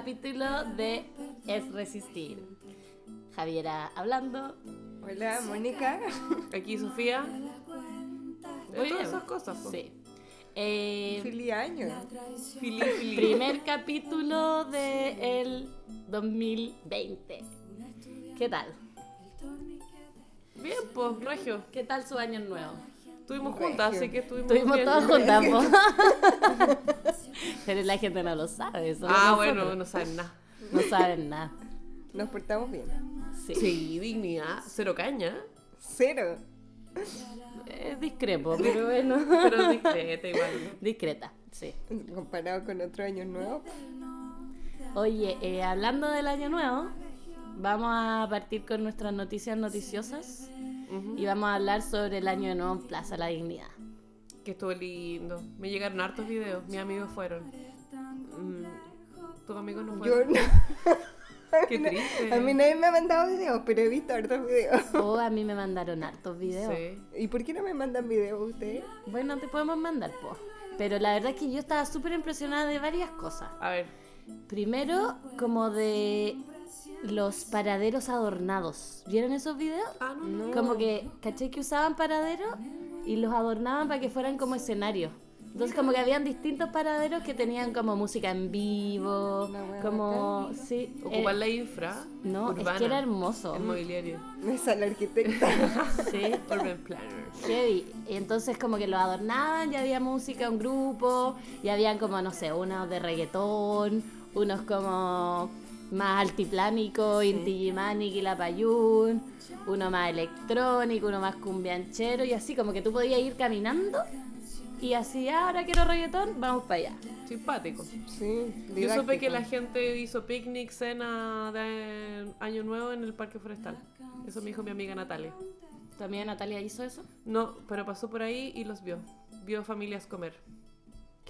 Capítulo de Es Resistir. Javiera hablando. Hola, Mónica. Aquí Sofía. De Muy todas bien. esas cosas. po. Sí. Eh, Feliz año. Fili, fili. primer capítulo del 2020. ¿Qué tal? Bien, pues, Regio. ¿Qué tal su año nuevo? Estuvimos juntas, así que estuvimos Estuvimos bien. todos juntas. Pero la gente no lo sabe. solo Ah, nosotros. bueno, no saben nada. No saben nada. Nos portamos bien. Sí. Sí, dignidad, cero caña. Cero. Es discrepo, pero bueno. Pero discreta igual. ¿no? Discreta, sí. Comparado con otro año nuevo. Oye, eh, hablando del año nuevo, vamos a partir con nuestras noticias noticiosas Y vamos a hablar sobre el año nuevo en Plaza La Dignidad. Que estuvo lindo. Me llegaron hartos videos. Mis amigos fueron. Mm, ¿Tus amigos no Yo fueron? no. Qué triste. A mí nadie me ha mandado videos, pero he visto hartos videos. Oh, a mí me mandaron hartos videos. Sí. ¿Y por qué no me mandan videos ustedes? Bueno, te podemos mandar, po. Pero la verdad es que yo estaba súper impresionada de varias cosas. A ver. Primero, como de los paraderos adornados. ¿Vieron esos videos? Ah, no, no. Como que, ¿caché que usaban paraderos y los adornaban para que fueran como escenarios? Entonces como que habían distintos paraderos que tenían como música en vivo, como, sí, Ocupar eh, la infra. no, urbana, es que era hermoso. El mobiliario. Me sale arquitecta. Sí, Urban Planner. heavy. Y entonces como que lo adornaban, ya había música, un grupo, y habían como, no sé, unos de reggaetón, unos como más altiplánico, Inti Gimani, Quilapayún, uno más electrónico, uno más cumbianchero, y así como que tú podías ir caminando y así, "Ah, ahora quiero reggaetón, vamos para allá. Simpático. Sí, Yo supe que la gente hizo picnic, cena de Año Nuevo en el Parque Forestal. Eso me dijo mi amiga Natalia. ¿También Natalia hizo eso? No, pero pasó por ahí y los vio. Vio familias comer.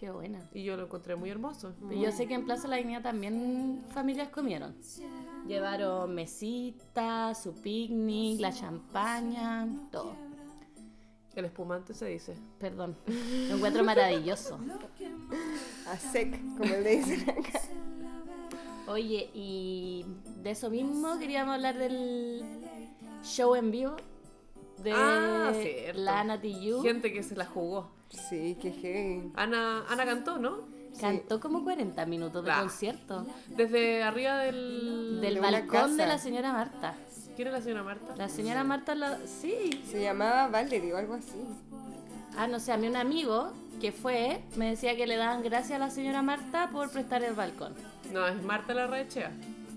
Qué buena. Y yo lo encontré muy hermoso. Pero Yo sé que en Plaza La Dignidad también familias comieron. Llevaron mesitas, su picnic, la champaña, todo. El espumante se dice. Perdón. Lo encuentro maravilloso. A sec, como le dicen acá. Oye, y de eso mismo queríamos hablar del show en vivo de Ah, cierto. la Ana Tijoux. Gente que se la jugó. Sí, qué heavy. Ana, Ana cantó, ¿no? Cantó como 40 minutos de concierto. Desde arriba del... Del de balcón de la señora Marta. ¿Quién es la señora Marta? La señora Marta, la... sí. Se llamaba Valerie o algo así. Ah, no sé, a mí un amigo que fue me decía que le daban gracias a la señora Marta por prestar el balcón. No, es Marta la Rechea.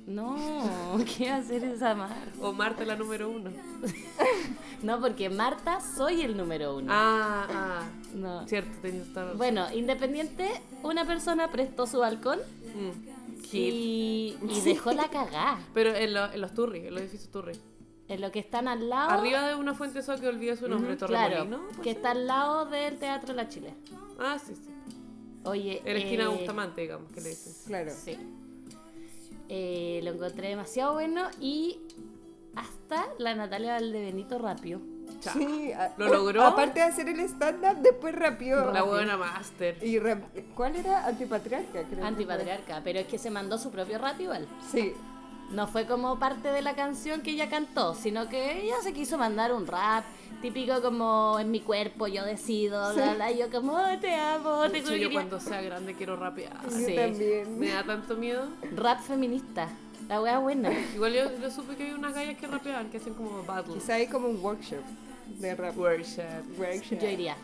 No, ¿qué va a hacer esa Marta? O Marta la número uno. No, porque Marta soy el número uno. Ah, ah. No. Cierto, tenías toda razón. Bueno, independiente, una persona prestó su balcón Mm. Y, y dejó la cagá. Pero en, lo- en los Turri, en los edificios Turri. En lo que están al lado. Arriba de una fuente eso que olvidé su nombre, Claro, Torremolino. ¿puede que ser? está al lado del Teatro La Chile. Ah, sí, sí. Oye. En la esquina eh, Bustamante, digamos, que le dicen. Claro. Sí. Eh, lo encontré demasiado bueno y hasta la Natalia Valdebenito rápido. Sí, a- ¿Lo logró? Aparte de hacer el stand-up, después rapió. La buena master. Y rap- ¿Cuál era? Antipatriarca, creo. Antipatriarca, pero es que se mandó su propio rap igual. Sí. No fue como parte de la canción que ella cantó, sino que ella se quiso mandar un rap típico como en mi cuerpo yo decido, bla, bla, y yo como "Oh, te amo, te De hecho, yo quería". cuando sea grande quiero rapear. Yo Sí. también. Me da tanto miedo. Rap feminista, la wea buena. Igual yo, yo supe que hay unas gallas que rapeaban, que hacen como battles. Quizá hay como un workshop de rap. Worship. Workshop. Yo iría.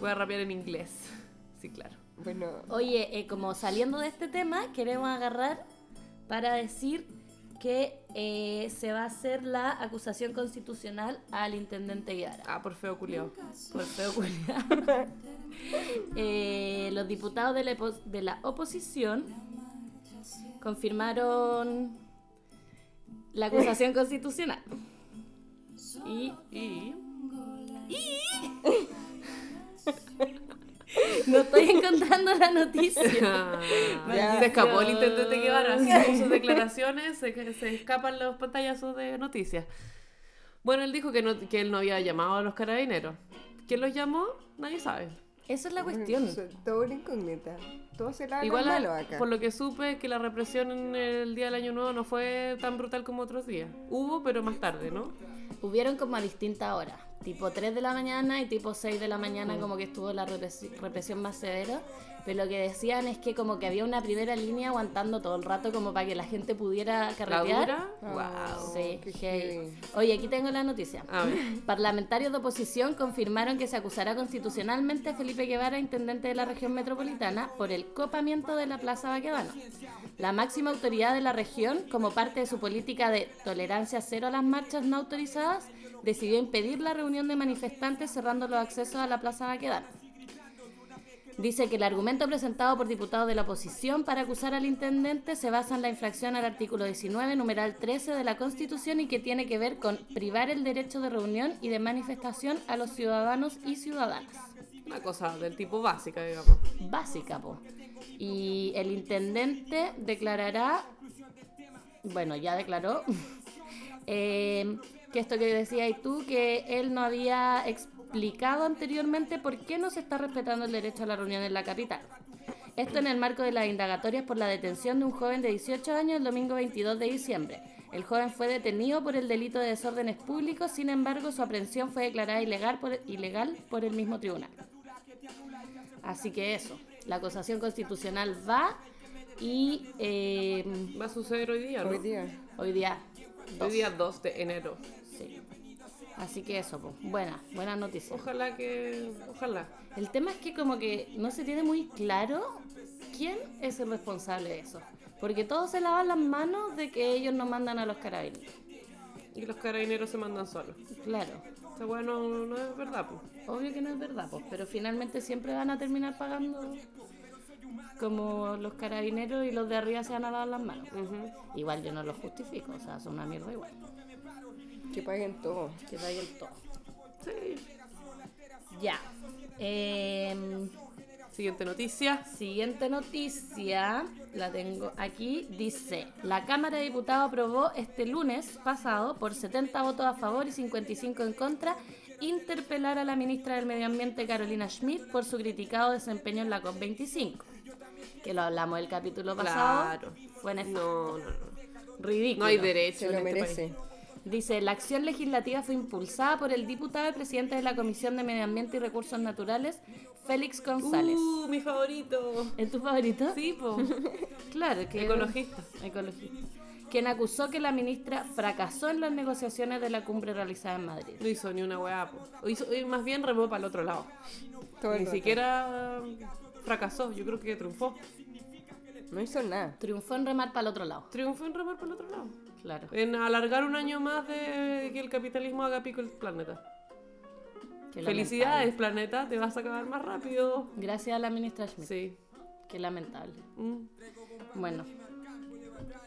Voy a rapear en inglés. Sí, claro. Bueno, Oye, eh, como saliendo de este tema, queremos agarrar para decir que eh, se va a hacer la acusación constitucional al intendente Guevara. Ah, por feo culiao. Por feo culiao. Eh, los diputados de la, de la oposición confirmaron la acusación constitucional. Y Y. no estoy encontrando la noticia. Ya. se escapó el intendente Guevara. Así con sus declaraciones se, se escapan los pantallazos de noticias. Bueno, él dijo que, no, que él no había llamado a los carabineros. ¿Quién los llamó? Nadie sabe. Esa es la cuestión. es todo una incógnita. Todo se la Igual, malo acá. por lo que supe, que la represión en el día del Año Nuevo no fue tan brutal como otros días. Hubo, pero más tarde, ¿no? Hubieron como a distintas horas, tipo 3 de la mañana y tipo 6 de la mañana como que estuvo la represi- represión más severa, pero lo que decían es que como que había una primera línea aguantando todo el rato como para que la gente pudiera carretear. dura. Ah, Wow. Sí, heavy. Oye, aquí tengo la noticia. Parlamentarios de oposición confirmaron que se acusará constitucionalmente a Felipe Guevara, intendente de la región metropolitana, por el copamiento de la Plaza Baquedano. La máxima autoridad de la región, como parte de su política de tolerancia cero a las marchas no autorizadas, decidió impedir la reunión de manifestantes cerrando los accesos a la Plaza Baquedano. Dice que el argumento presentado por diputados de la oposición para acusar al intendente se basa en la infracción al artículo 19, numeral 13 de la Constitución y que tiene que ver con privar el derecho de reunión y de manifestación a los ciudadanos y ciudadanas. Una cosa del tipo básica, digamos. Básica, po. Y el intendente declarará, bueno, ya declaró, eh, que esto que decías tú, que él no había explicado anteriormente por qué no se está respetando el derecho a la reunión en la capital. Esto en el marco de las indagatorias por la detención de un joven de 18 años el domingo 22 de diciembre. El joven fue detenido por el delito de desórdenes públicos, sin embargo su aprehensión fue declarada ilegal por, ilegal por el mismo tribunal. Así que eso, la acusación constitucional va y eh, Va a suceder hoy día, ¿no? Hoy día. hoy día... Hoy dos. día 2 de enero. Sí. Así que eso, pues, buena, buena noticia. Ojalá que. Ojalá. El tema es que como que no se tiene muy claro quién es el responsable de eso. Porque todos se lavan las manos de que ellos no mandan a los carabineros. Y los carabineros se mandan solos. Claro, Esta weá no, no es verdad, pues. obvio que no es verdad, pues, pero finalmente siempre van a terminar pagando como los carabineros y los de arriba se van a lavar las manos. Igual yo no lo justifico, o sea, son una mierda igual. Que paguen todo. Que paguen todo. Sí. Ya. Em, Siguiente noticia. Siguiente noticia, la tengo aquí, dice, la Cámara de Diputados aprobó este lunes pasado, por 70 votos a favor y 55 en contra, interpelar a la ministra del Medio Ambiente Carolina Schmidt por su criticado desempeño en la COP25, que lo hablamos el capítulo pasado, Claro. fue nefasto, No, no, no. ridículo. No hay derecho. Se en lo este merece. país. Dice, la acción legislativa fue impulsada por el diputado y presidente de la Comisión de Medio Ambiente y Recursos Naturales, Félix González. Uh, mi favorito. ¿Es tu favorito? Sí, po. Claro, que Ecologista. ecologista. Quien acusó que la ministra fracasó en las negociaciones de la cumbre realizada en Madrid. No hizo ni una weá, po. Hizo, y más bien remó para el otro lado. Todo Ni rato. siquiera fracasó. Yo creo que triunfó. No hizo nada. Triunfó en remar para el otro lado. Triunfó en remar para el otro lado. Claro. En alargar un año más de que el capitalismo haga pico el planeta. Qué Felicidades, lamentable. planeta. Te vas a acabar más rápido. Gracias a la ministra Schmidt. Sí. Qué lamentable. Mm. Bueno.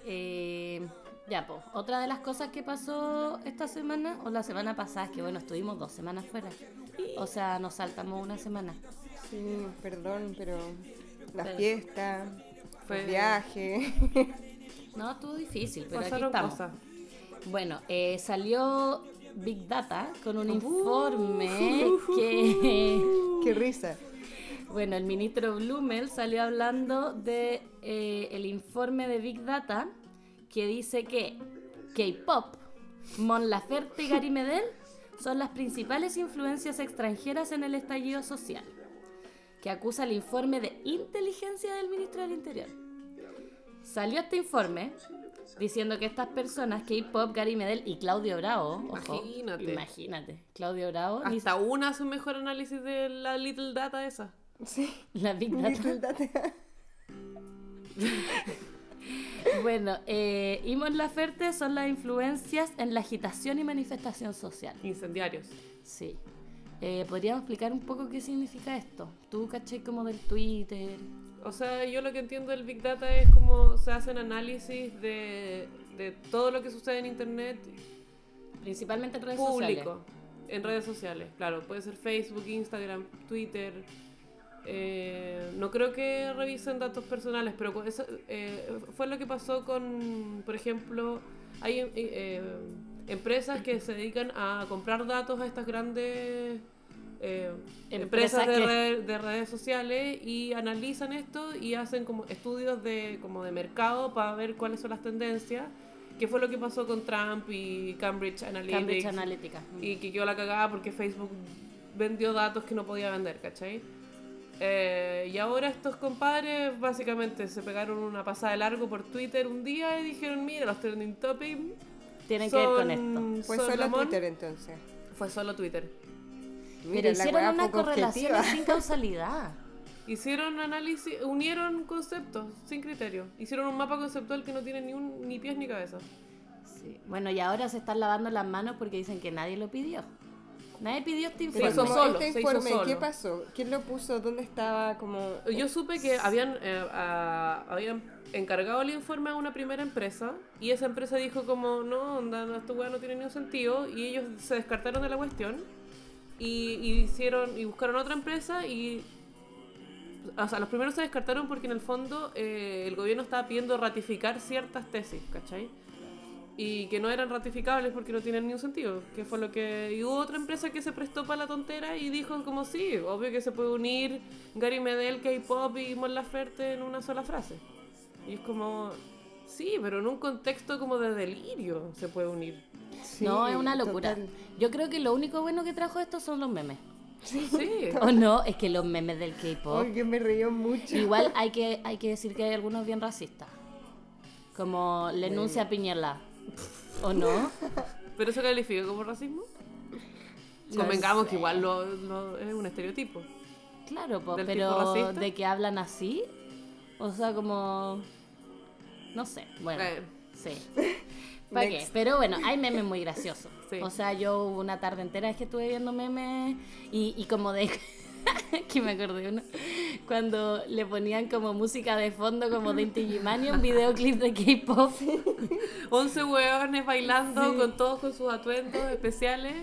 Eh, ya, pues. Otra de las cosas que pasó esta semana, o la semana pasada, es que bueno, estuvimos dos semanas fuera. O sea, nos saltamos una semana. Sí, perdón, pero la Pero- fiesta, Fue- el viaje. No, estuvo difícil, pero aquí Pasaron estamos. cosas. Bueno, eh, salió Big Data con un informe que, Qué risa. bueno, el ministro Blumel salió hablando de eh, el informe de Big Data que dice que K-pop, Mon Laferte y Gary Medel son las principales influencias extranjeras en el estallido social, que acusa el informe de inteligencia del ministro del Interior. Salió este informe diciendo que estas personas, K-pop, Gary Medel y Claudio Bravo, ojo, Imagínate. imagínate, Claudio Bravo, ni Hasta una hace un mejor análisis de la little data esa. Sí. la Big Data. Little Data. Bueno, eh, y Mon Laferte son las influencias en la agitación y manifestación social. Incendiarios. Sí. Eh, ¿Podríamos explicar un poco qué significa esto? Tú, caché, como del Twitter. O sea, yo lo que entiendo del Big Data es cómo se hacen análisis de, de todo lo que sucede en Internet Principalmente en redes público, sociales. en redes sociales. Claro, puede ser Facebook, Instagram, Twitter. Eh, no creo que revisen datos personales, pero eso, eh, fue lo que pasó con, por ejemplo, hay eh, eh, empresas que se dedican a comprar datos a estas grandes eh, Empresas de, que- red- de redes sociales y analizan esto y hacen como estudios de, como de mercado para ver cuáles son las tendencias. ¿Qué fue lo que pasó con Trump y Cambridge Analytica? Cambridge Analytica. y que quedó la cagada porque Facebook vendió datos que no podía vender, ¿cachai? Eh, y ahora estos compadres básicamente se pegaron una pasada de largo por Twitter un día y dijeron, mira, los trending topics Tienen que ver con son- esto. Fue son solo Ramón". Twitter entonces. Fue solo Twitter. Pero Mira, la hicieron una correlación sin causalidad. Hicieron análisis, unieron conceptos sin criterio. Hicieron un mapa conceptual que no tiene ni, un, ni pies ni cabeza. Sí. Bueno, y ahora se están lavando las manos porque dicen que nadie lo pidió. Nadie pidió este Pero informe. hizo como solo, este se hizo informe, ¿qué solo. pasó? ¿Quién lo puso? ¿Dónde estaba? Como... Yo supe que habían, eh, a- habían encargado el informe a una primera empresa y esa empresa dijo como, no, onda, no, esta weá no tiene ningún sentido y ellos se descartaron de la cuestión y, y hicieron y buscaron otra empresa y o sea, los primeros se descartaron porque en el fondo eh, el gobierno estaba pidiendo ratificar ciertas tesis, ¿cachai? Y que no eran ratificables porque no tienen ningún sentido. Que fue lo que. Y hubo otra empresa que se prestó para la tontera y dijo como sí, obvio que se puede unir Gary Medel, K-pop y Mon Laferte en una sola frase. Y es como. Sí, pero en un contexto como de delirio se puede unir. Sí, no, es una locura. total. Yo creo que lo único bueno que trajo esto son los memes. Sí. ¿O no? Es que los memes del K-pop. Ay, que me río mucho. Igual hay que, hay que decir que hay algunos bien racistas. Como la enuncia Piñera. ¿O no? ¿Pero eso califica como racismo? No Convengamos sé. que igual lo, lo- es un estereotipo. Claro, po, ¿Del tipo pero de que hablan así. O sea, como. No sé, bueno. Bueno. Sí. ¿Para qué? Pero bueno, hay memes muy graciosos. Sí. O sea, yo una tarde entera que estuve viendo memes y, y como de... que me acordé uno. Cuando le ponían como música de fondo como de Inti Illimani, un videoclip de K-pop. 11 hueones bailando con todos con sus atuendos especiales,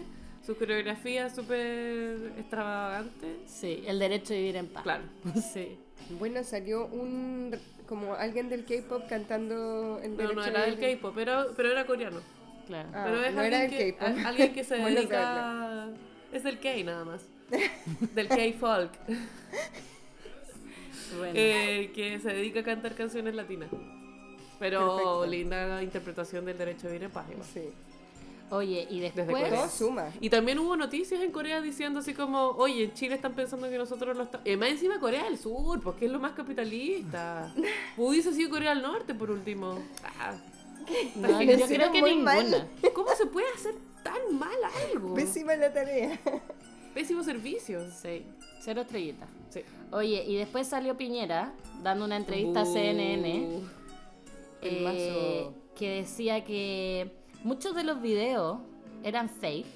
su coreografía súper extravagante. Sí, el derecho a vivir en paz. Claro. Sí. Bueno, salió un como alguien del K-pop cantando el No, derecho no era del. K-pop, pero, pero era coreano. Claro. Ah, pero es no alguien, era que, del K-pop. a- alguien que se Bueno dedica. Es del K nada más. Del K-folk. Bueno. eh, que se dedica a cantar canciones latinas. Pero Perfecto. linda interpretación del derecho a vivir en paz. Sí. Oye, y Desde después... Todo suma. Y también hubo noticias en Corea diciendo así como, oye, en Chile están pensando que nosotros lo estamos... Eh, más encima Corea del Sur, porque es lo más capitalista. Hubiese sido Corea del Norte, por último. Ah, No, yo creo que mal. ¿Cómo se puede hacer tan mal algo? Pésima la tarea. Pésimo servicio. Sí, cero estrellitas. Sí. Oye, y después salió Piñera dando una entrevista a Uh, CNN El eh, mazo. que decía que muchos de los videos eran fake.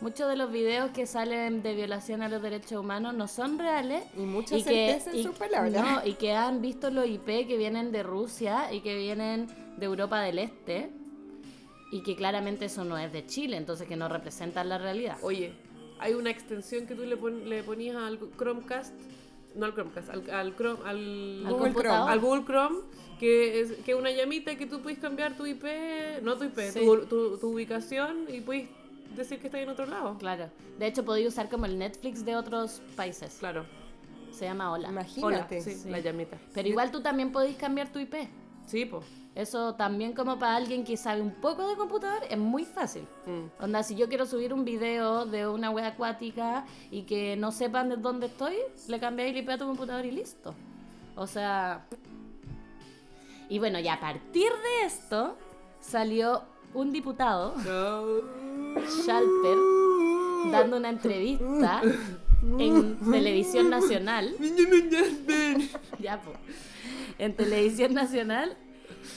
Muchos de los videos que salen de violación a los derechos humanos no son reales. Y mucha que- certeza en y- sus palabras. No, y que han visto los IP que vienen de Rusia y que vienen de Europa del Este. Y que claramente eso no es de Chile, entonces que no representan la realidad. Oye, hay una extensión que tú le, pon- le ponías al Chromecast, no al Chromecast, al, al Chrome, al, Al Google computador. al Google Chrome, que es que una llamita que tú puedes cambiar tu IP, no tu IP, Sí. tu, tu- tu ubicación y puedes decir que estás en otro lado. Claro. De hecho, podía usar como el Netflix de otros países. Claro. Se llama Hola. Hola, Imagínate. sí, Sí. la llamita. Pero igual tú también podés cambiar tu IP. Sí, pues. Eso también como para alguien que sabe un poco de computador es muy fácil. Mm. Onda, si yo quiero subir un video de una web acuática y que no sepan de dónde estoy, le cambié el IP a tu computador y listo. O sea... Y bueno, y a partir de esto salió un diputado, Schalper, dando una entrevista en televisión nacional. ya, po. En televisión nacional,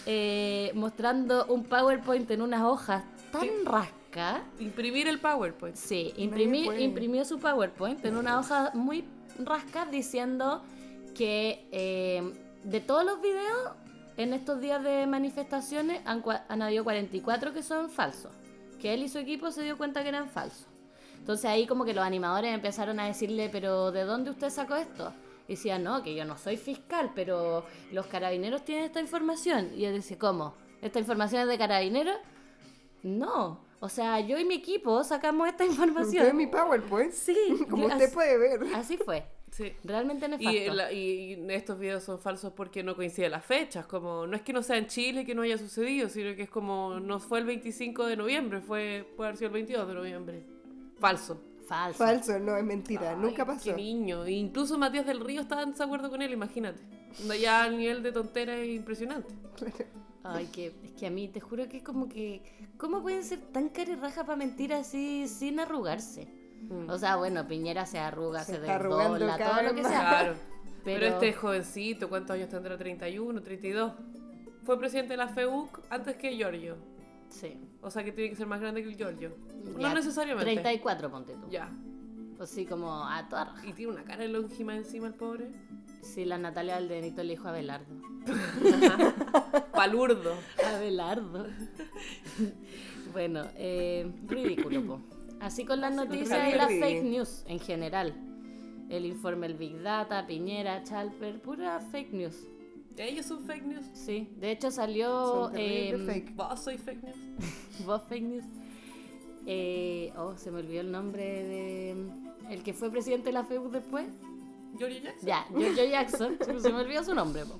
eh, mostrando un PowerPoint en unas hojas tan rascas. Imprimir el PowerPoint. Sí, puede. imprimió su PowerPoint en una hoja muy rasca diciendo que eh, de todos los videos en estos días de manifestaciones han, han habido 44 que son falsos. Que él y su equipo se dio cuenta que eran falsos. Entonces ahí como que los animadores empezaron a decirle, pero ¿de dónde usted sacó esto? Y decía, no, que yo no soy fiscal, pero los carabineros tienen esta información. Y él decía, ¿cómo? ¿Esta información es de carabineros? No. O sea, yo y mi equipo sacamos esta información. Usted mi PowerPoint. Sí, Como yo- usted así- puede ver. Así fue. Sí. Realmente nefasto. Y, la- y- y estos videos son falsos porque no coinciden las fechas, como no es que no sea en Chile que no haya sucedido, sino que es como no fue el 25 de noviembre, fue puede haber sido el 22 de noviembre. Falso. Falso. Falso, no, es mentira. Ay, Nunca Qué pasó. niño. E incluso Matías del Río estaba en desacuerdo con él, imagínate. Ya al nivel de tontera es impresionante. Ay, que, es que a mí te juro que es como que. ¿Cómo pueden ser tan carirraja para mentir así sin arrugarse? Mm. O sea, bueno, Piñera se arruga, Se se, todo lo que sea. Claro. Pero, Pero- este jovencito, ¿cuántos años tendrá? 31, 32. Fue presidente de la FEUC antes que Giorgio. Sí. O sea que tiene que ser más grande que el Giorgio. Ya, No necesariamente. 34, ponte tú. Ya. Así como a toda raja. Y tiene una cara de longima encima el pobre. Sí, la Natalia Valdenito le dijo a Abelardo. Palurdo. Abelardo. bueno, eh, ridículo, po. Así con las noticias y las fake news en general. El informe El Big Data, Piñera, Chalper, pura fake news. Ellos son fake news. Sí, de hecho salió Son em, fake. Vos sois fake news. vos fake news. Eh, oh, se me olvidó el nombre de el que fue presidente de la FEU después. Giorgio Jackson. Ya, Giorgio Jackson, se me olvidó su nombre. po.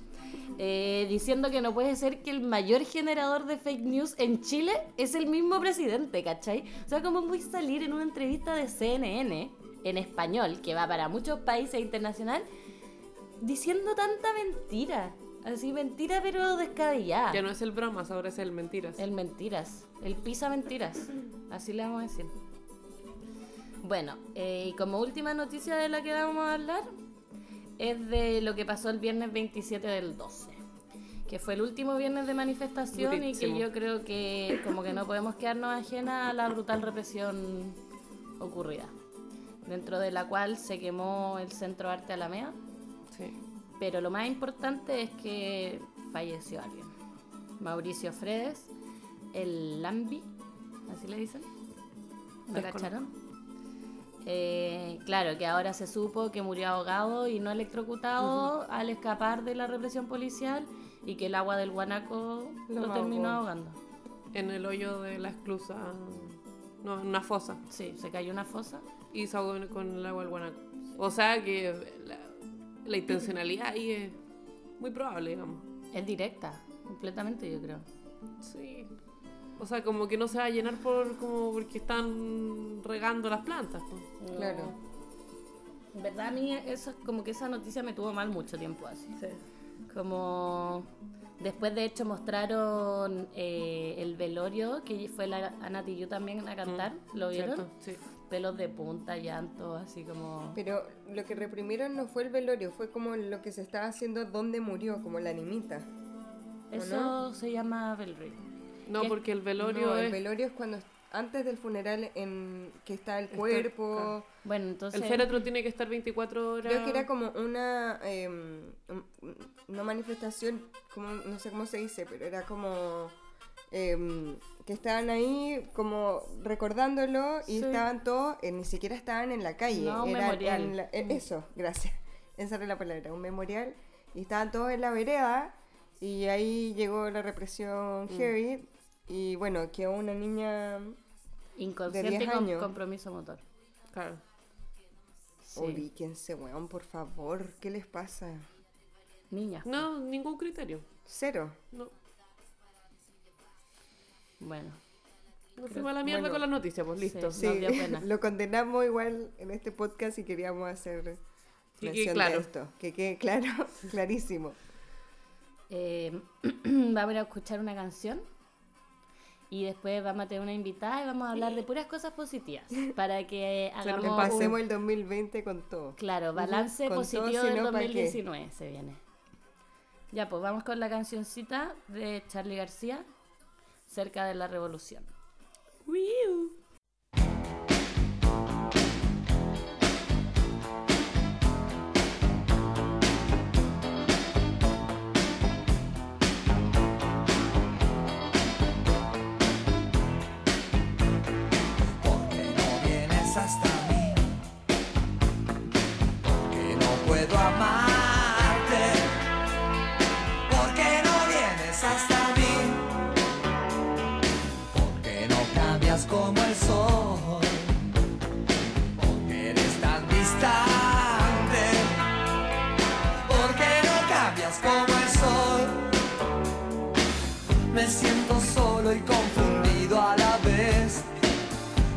Eh, diciendo que no puede ser que el mayor generador de fake news en Chile es el mismo presidente, ¿cachai? O sea, ¿cómo voy a salir en una entrevista de CNN en español, que va para muchos países internacional, diciendo tanta mentira? Así, mentira pero descabellada. Ya no es el bromas, ahora es el mentiras. El mentiras, el pisa mentiras, así le vamos a decir. Bueno, eh, y como última noticia de la que vamos a hablar, es de lo que pasó el viernes 27 del 12, que fue el último viernes de manifestación y que yo creo que como que no podemos quedarnos ajenas a la brutal represión ocurrida, dentro de la cual se quemó el Centro Arte Alameda, Sí. pero lo más importante es que falleció alguien. Mauricio Fredes, el Lambi, así le dicen. ¿Lo cacharon? Eh, claro, que ahora se supo que murió ahogado y no electrocutado al escapar de la represión policial y que el agua del guanaco Lo lo, terminó ahogando. En el hoyo de la esclusa. No, en una fosa. Sí, se cayó una fosa. Y se ahogó con el agua del guanaco. O sea que la, la intencionalidad ahí es muy probable, digamos. Es directa, completamente yo creo. Sí. O sea, como que no se va a llenar por como porque están regando las plantas. pues. Claro. En verdad a mí eso es como que esa noticia me tuvo mal mucho tiempo así. Como después de hecho mostraron eh, el velorio que fue la Ana Tijoux también a cantar, ¿lo vieron? ¿Cierto? Sí. Pelos de punta, llanto, así como Pero lo que reprimieron no fue el velorio, fue como lo que se estaba haciendo donde murió, como la animita. eso se llama velry. No, porque el velorio No, es. el velorio es cuando antes del funeral en que está el cuerpo. claro. Bueno, entonces El féretro tiene que estar 24 horas. Creo que era como una un- una manifestación, como no sé cómo se dice, pero era como em, que estaban ahí como recordándolo y Sí. estaban todos, eh, ni siquiera estaban en la calle, No, un era memorial. en la- en eso, gracias, esa era la palabra, un memorial y estaban todos en la vereda y ahí llegó la represión Mm. heavy y bueno, que una niña. Inconsciente de 10 con años, compromiso motor. Claro. Sí. Ubíquense, weón, por favor. ¿Qué les pasa? Niña. No, ningún criterio. Cero. No. Bueno. Nos fuimos mierda bueno, con las noticias, pues listo. Sí, lo condenamos igual en este podcast y queríamos hacer que claro. de esto. Que quede claro, clarísimo. Eh, Vamos a escuchar una canción. Y después vamos a tener una invitada y vamos a hablar de puras cosas positivas para que hagamos. Que pasemos el 2020 con todo. Claro, balance positivo del 2019 se viene. Ya, pues vamos con la cancioncita de Charlie García, cerca de la revolución. ¡Wiu!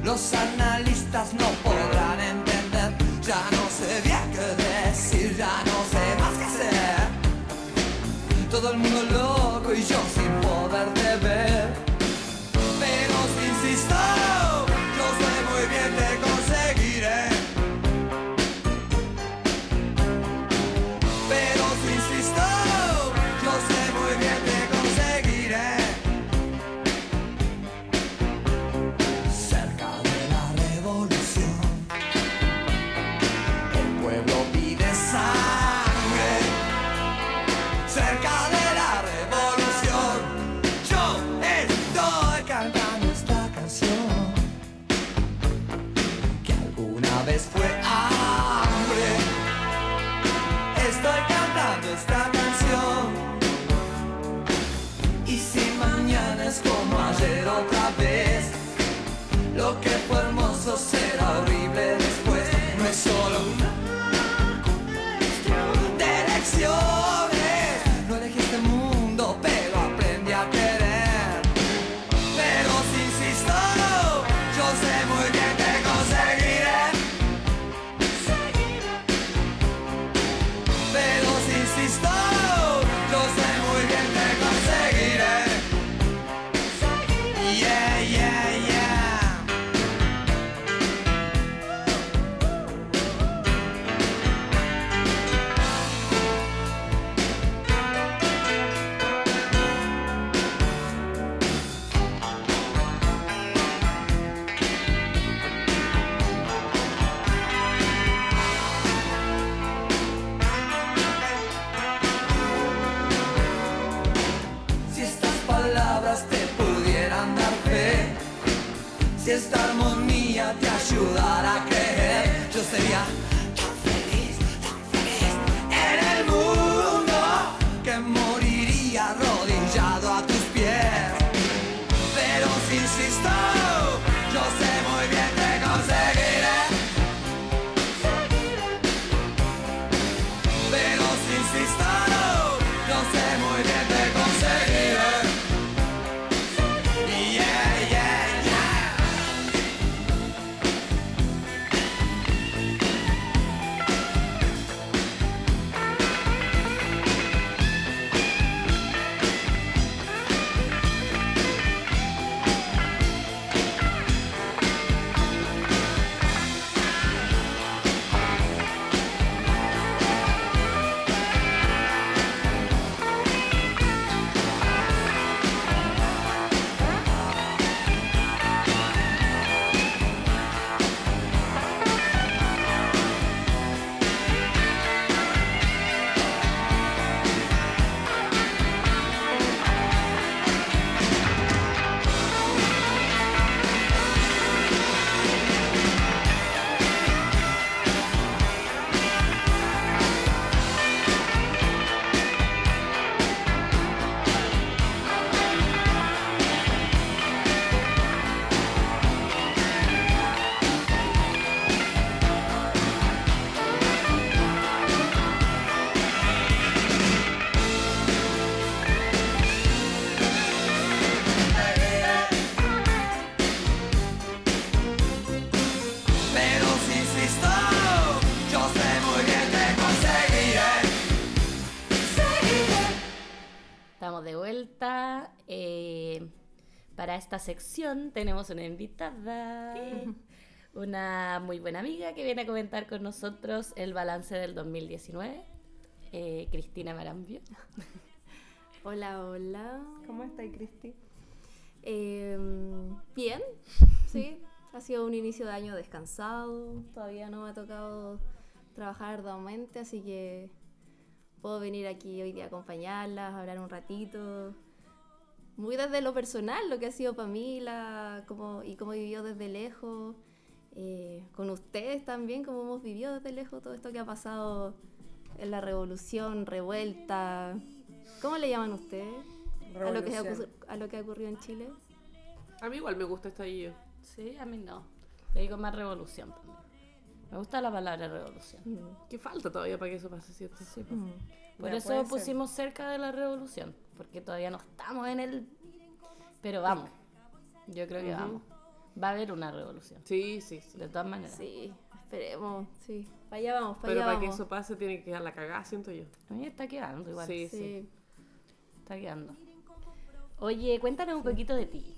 Los analistas no podrán. Esta sección tenemos una invitada, una muy buena amiga que viene a comentar con nosotros el balance del 2019, eh, Cristina Marambio. Hola, hola. ¿Cómo estáis, Cristi? Em, bien, sí. Ha sido un inicio de año descansado. Todavía no me ha tocado trabajar arduamente, así que puedo venir aquí hoy día a acompañarlas, hablar un ratito. Muy desde lo personal, lo que ha sido para mí la, como, y cómo he vivido desde lejos. eh, con ustedes también, cómo hemos vivido desde lejos todo esto que ha pasado en la revolución, revuelta. ¿Cómo le llaman ustedes? A lo, que a lo que ha ocurrido en Chile. A mí igual me gusta estallido. Sí, a mí no. Le digo más revolución también. Me gusta la palabra revolución. ¿Qué falta todavía para que eso pase, cierto? Sí, pues. Por Ya, eso puede ser. pusimos cerca de la revolución, porque todavía no estamos en el... Pero vamos, yo creo que vamos. Va a haber una revolución, Sí, sí, sí. de todas maneras. Sí, esperemos, sí. Para allá vamos, para Pero allá para que eso pase tiene que quedar la cagada, siento yo. A mí está quedando igual. Sí, sí. Sí, Está quedando. Oye, cuéntanos un poquito de ti.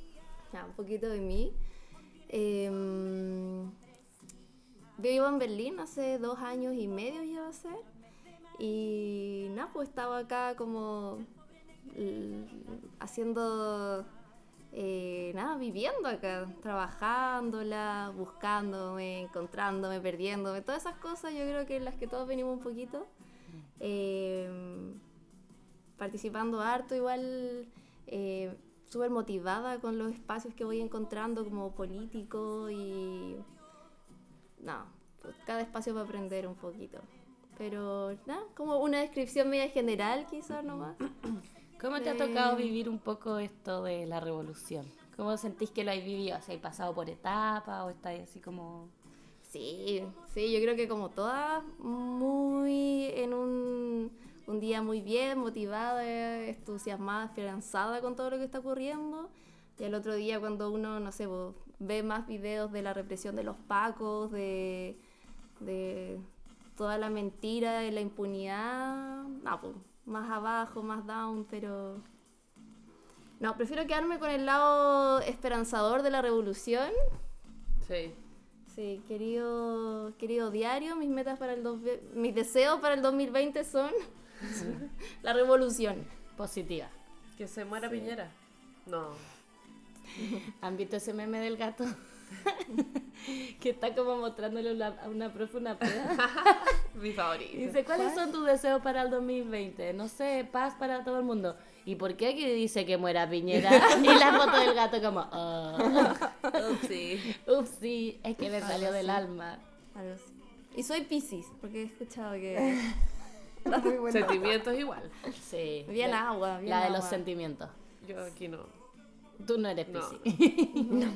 ya, un poquito de mí. Yo vivo en Berlín hace dos años y medio ya va a ser. Y nada, pues estaba acá como haciendo, eh, nada, viviendo acá, trabajándola, buscándome, encontrándome, perdiéndome, todas esas cosas yo creo que en las que todos venimos un poquito. Em, participando harto, igual eh, súper motivada con los espacios que voy encontrando como político y no, cada espacio para aprender un poquito. Pero nada, como una descripción media general quizás nomás. ¿Cómo te ha tocado vivir un poco esto de la revolución? ¿Cómo sentís que lo has vivido? ¿Has pasado por etapas o estáis así como...? Sí, sí, yo creo que como todas, muy en un, un día muy bien, motivada, entusiasmada, esperanzada con todo lo que está ocurriendo. Y al otro día cuando uno, no sé, ve más videos de la represión de los pacos, de, de toda la mentira y la impunidad, no, po, más abajo, más down, pero... No, prefiero quedarme con el lado esperanzador de la revolución Sí. Sí, querido, querido diario, mis metas para el dos, mis deseos para el 2020 son la revolución. Positiva. Que se muera Piñera. No. ¿Han visto ese meme del gato? que está como mostrándole una- a una profe una peda. Mi favorito. Y dice, ¿cuáles son tus deseos para el 2020? No sé, paz para todo el mundo. ¿Y por qué aquí dice que muera Piñera? y la foto del gato como, "Ah, Sí. ups, sí, es que me salió del alma. Y soy Pisces, porque he escuchado que... Bueno. Sentimientos igual. Sí. Bien la- agua, bien La de los sentimientos. Yo aquí no. Tú no eres No. Piscis.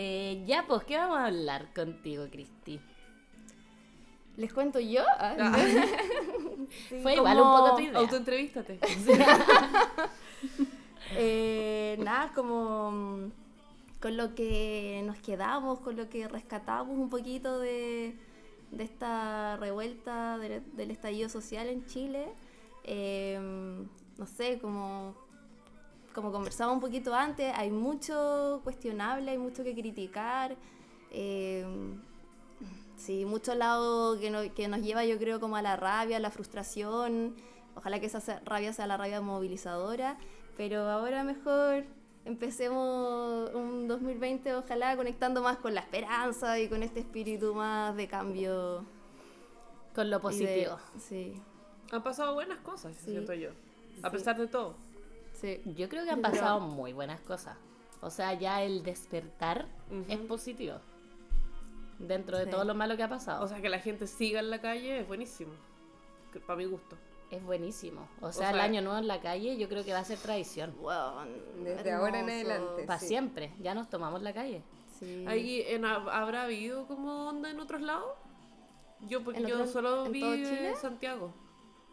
Eh, ya, pues, ¿qué vamos a hablar contigo, Cristi? ¿Les cuento yo? Ah, Fue igual un poco tu idea. Autoentrevístate. Eh, nada, como mm, con lo que nos quedamos, con lo que rescatamos un poquito de, de esta revuelta de- del estallido social en Chile. Eh, no sé, como, como conversaba un poquito antes, hay mucho cuestionable, hay mucho que criticar. eh, Sí, mucho lado que, no- que nos lleva yo creo como a la rabia, a la frustración. Ojalá que esa rabia sea la rabia movilizadora. Pero ahora mejor empecemos un 2020, ojalá conectando más con la esperanza y con este espíritu más de cambio. Con lo y de- positivo. sí, Han pasado buenas cosas, Sí. siento yo. A Sí. pesar de todo. Sí. Yo creo que han Pero- pasado muy buenas cosas. O sea, ya el despertar es positivo. Dentro de Sí. todo lo malo que ha pasado. O sea, que la gente siga en la calle es buenísimo. Que- Para mi gusto. es buenísimo. O sea, el sea- año nuevo en la calle yo creo que va a ser tradición. Wow, Desde ahora en adelante. Para Sí. siempre. Ya nos tomamos la calle. Sí. ¿Ahí en- ¿Habrá habido como onda en otros lados? Yo, porque ¿En yo solo vi en? Santiago.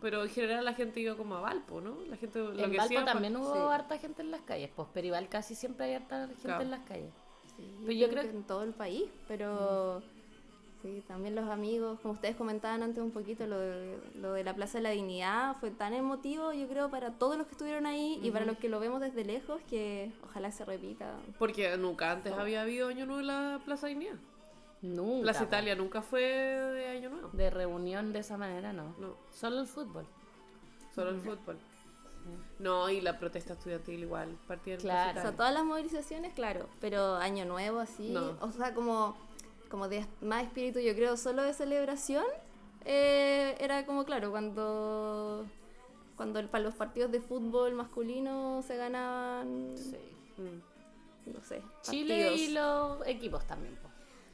Pero en general la gente iba como a Valpo, ¿no? La gente lo en que Valpo fue- también hubo sí. harta gente en las calles. Pues, pero igual casi siempre hay harta gente Claro. en las calles. Sí, Pero yo creo que en todo el país, pero sí, también los amigos, como ustedes comentaban antes un poquito, lo de, lo de la Plaza de la Dignidad fue tan emotivo, yo creo, para todos los que estuvieron ahí y para los que lo vemos desde lejos, que ojalá se repita. Porque nunca antes había habido Año Nuevo en la Plaza Dignidad. Nunca. Plaza po. Italia nunca fue de Año Nuevo. De reunión de esa manera, no. No. Solo el fútbol. Solo el fútbol. No, y la protesta estudiantil igual, partida Claro. O sea, todas las movilizaciones, claro, pero Año Nuevo así, No. o sea, como, como de más espíritu, yo creo, solo de celebración, eh, era como, claro, cuando, cuando el- para los partidos de fútbol masculino se ganaban, Sí. No sé, Chile partidos. y los equipos también.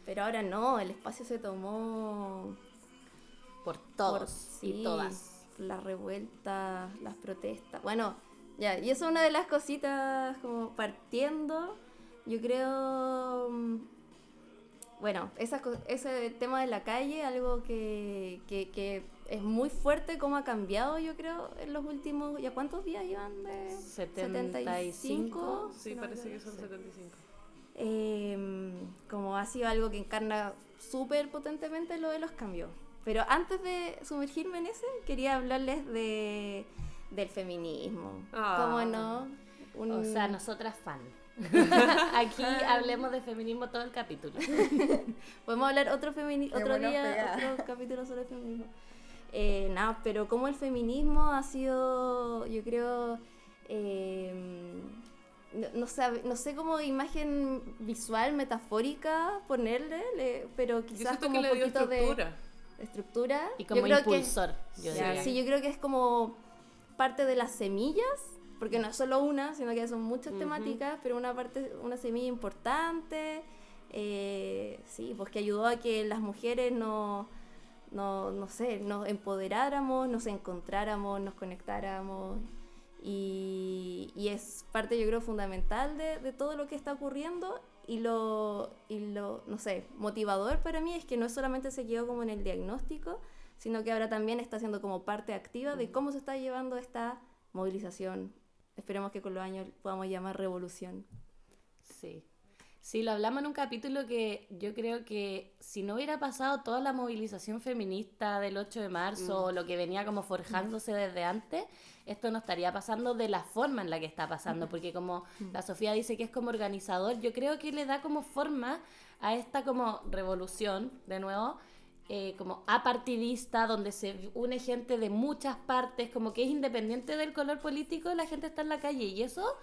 Pero ahora no, el espacio se tomó Por por- todos sí, y todas. Las revueltas, las protestas. Bueno, ya, y eso es una de las cositas como partiendo. Yo creo. mm, Bueno, esas co- ese tema de la calle, algo que, que, que es muy fuerte, cómo ha cambiado, yo creo, en los últimos. ¿Ya cuántos días iban de 75? Sí, No, parece que son sí. 75. Eh, como ha sido algo que encarna súper potentemente lo de los cambios. Pero antes de sumergirme en ese, quería hablarles de, del feminismo. Ah. ¿Cómo no? Un- O sea, nosotras fan. Aquí hablemos de feminismo todo el capítulo. Podemos hablar otro, femini- Qué otro día, otro capítulo sobre feminismo. Eh, nada, pero como el feminismo ha sido, yo creo, eh, no, no sé, no sé cómo imagen visual, metafórica ponerle, le- pero Yo quizás como que un poquito de estructura. estructura. Y Yo como que- impulsor, yo diría. sí, yo creo que es como parte de las semillas, porque no es solo una, sino que son muchas temáticas, pero una parte, una semilla importante, eh, sí, pues que ayudó a que las mujeres no, no, no sé, nos empoderáramos, nos encontráramos, nos conectáramos. Y, y es parte, yo creo, fundamental de, de todo lo que está ocurriendo. Y lo, y lo, no sé, motivador para mí es que no solamente se quedó como en el diagnóstico, sino que ahora también está siendo como parte activa de cómo se está llevando esta movilización. Esperemos que con los años podamos llamar revolución. Sí. Sí, lo hablamos en un capítulo que yo creo que si no hubiera pasado toda la movilización feminista del 8 de marzo o lo que venía como forjándose desde antes, esto no estaría pasando de la forma en la que está pasando, porque como la Sofía dice que es como organizador, yo creo que le da como forma a esta como revolución, de nuevo, eh, como apartidista, donde se une gente de muchas partes, como que es independiente del color político, la gente está en la calle y eso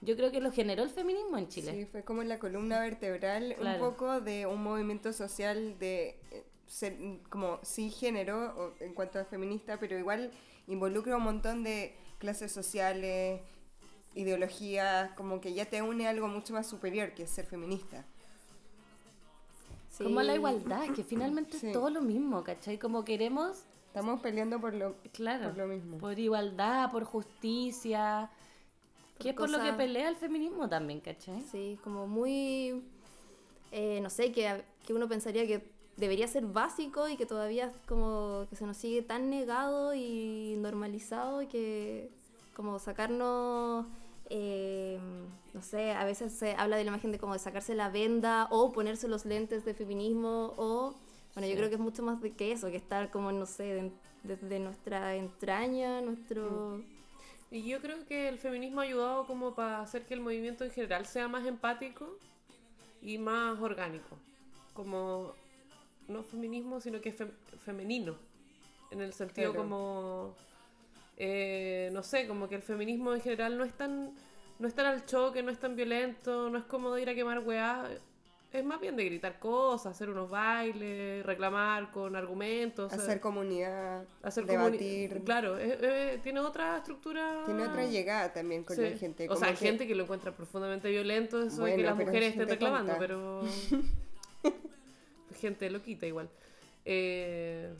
yo creo que lo generó el feminismo en Chile. Sí, fue como la columna vertebral Claro. un poco de un movimiento social de eh, ser- como sí género en cuanto a feminista, pero igual involucra un montón de clases sociales, ideologías, como que ya te une algo mucho más superior que es ser feminista. Sí. Como la igualdad, que finalmente Sí. es todo lo mismo, ¿cachai? Como queremos, Estamos peleando por lo, claro, por lo mismo. por igualdad, por justicia, que es por lo que pelea el feminismo también, ¿cachai? Sí, como muy, eh, no sé, que, que uno pensaría que debería ser básico y que todavía es como que se nos sigue tan negado y normalizado que como sacarnos, eh, no sé, a veces se habla de la imagen de como de sacarse la venda o ponerse los lentes de feminismo o, bueno, yo creo que es mucho más de que eso, que estar como, no sé, de- desde nuestra entraña, nuestro... Y yo creo que el feminismo ha ayudado como para hacer que el movimiento en general sea más empático y más orgánico. Como no feminismo, sino que fem- femenino. En el sentido Claro. como, eh, no sé, como que el feminismo en general no es tan, no es tan al choque, no es tan violento, no es como de ir a quemar weá. Es más bien de gritar cosas, hacer unos bailes, reclamar con argumentos. Hacer comunidad, hacer comuni- debatir. Claro, eh, eh, tiene otra estructura. Tiene otra llegada también con Sí. la gente. O sea, hay que- gente que lo encuentra profundamente violento, eso de Bueno, que las mujeres es estén reclamando, tonta. pero. gente loquita igual. Eh,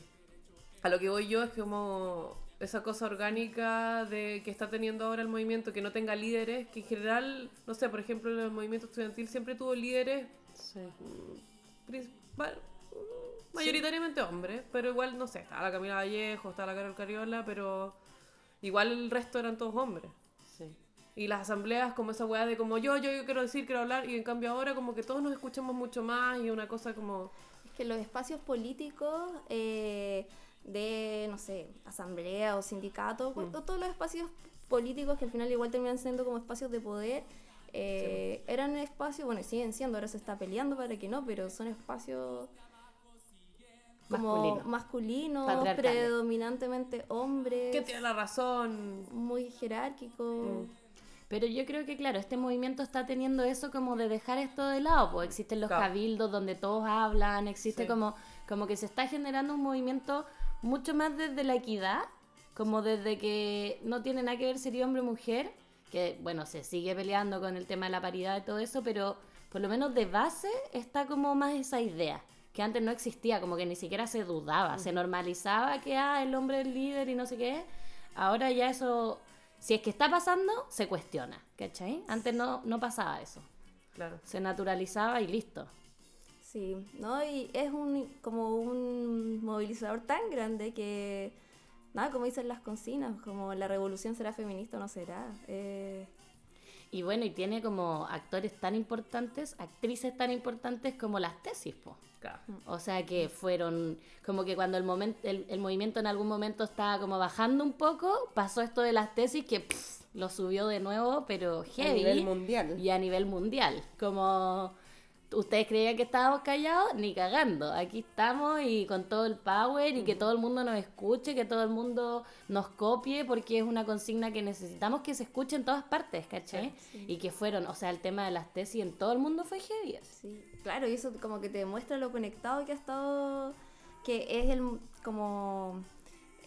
a lo que voy yo es como esa cosa orgánica de que está teniendo ahora el movimiento, que no tenga líderes, que en general, no sé, por ejemplo, el movimiento estudiantil siempre tuvo líderes principal- mayoritariamente hombres, pero igual, no sé, estaba la Camila Vallejo, estaba la Carol Cariola, pero igual el resto eran todos hombres. Sí. Y las asambleas como esa weá de como yo, yo, yo quiero decir, quiero hablar, y en cambio ahora como que todos nos escuchamos mucho más y una cosa como... Es que los espacios políticos eh, de, no sé, asamblea o sindicato, Mm. o todos los espacios políticos que al final igual terminan siendo como espacios de poder, eh, eran espacios, bueno, y siguen siendo, ahora se está peleando para que no, pero son espacios como Masculino. masculinos, Patriarcales. predominantemente hombres, Que tiene la razón. muy jerárquicos. Pero yo creo que, claro, este movimiento está teniendo eso como de dejar esto de lado, pues existen los Claro. cabildos donde todos hablan, existe Sí. como, como que se está generando un movimiento mucho más desde la equidad, como desde que no tiene nada que ver ser hombre o mujer, que bueno, se sigue peleando con el tema de la paridad y todo eso, pero por lo menos de base está como más esa idea, que antes no existía, como que ni siquiera se dudaba, se normalizaba que ah, el hombre es el líder y no sé qué. Ahora ya eso, si es que está pasando, se cuestiona, ¿cachai? Antes no, no pasaba eso, Claro. se naturalizaba y listo. Sí, ¿no? Y es un como un movilizador tan grande que, nada, como dicen las consignas, como la revolución será feminista o no será. Eh, Y bueno, y tiene como actores tan importantes, actrices tan importantes como las tesis, po. Claro. O sea que fueron como que cuando el, momento el, el movimiento en algún momento estaba como bajando un poco, pasó esto de las tesis que pff, lo subió de nuevo, pero A heavy. nivel mundial. Y a nivel mundial. Como ustedes creían que estábamos callados, ni cagando. Aquí estamos y con todo el power y que todo el mundo nos escuche, que todo el mundo nos copie, porque es una consigna que necesitamos que se escuche en todas partes, ¿cachai? Y que fueron, o sea, el tema de las tesis en todo el mundo fue heavy. sí, claro, y eso como que te demuestra lo conectado que ha estado, que es el como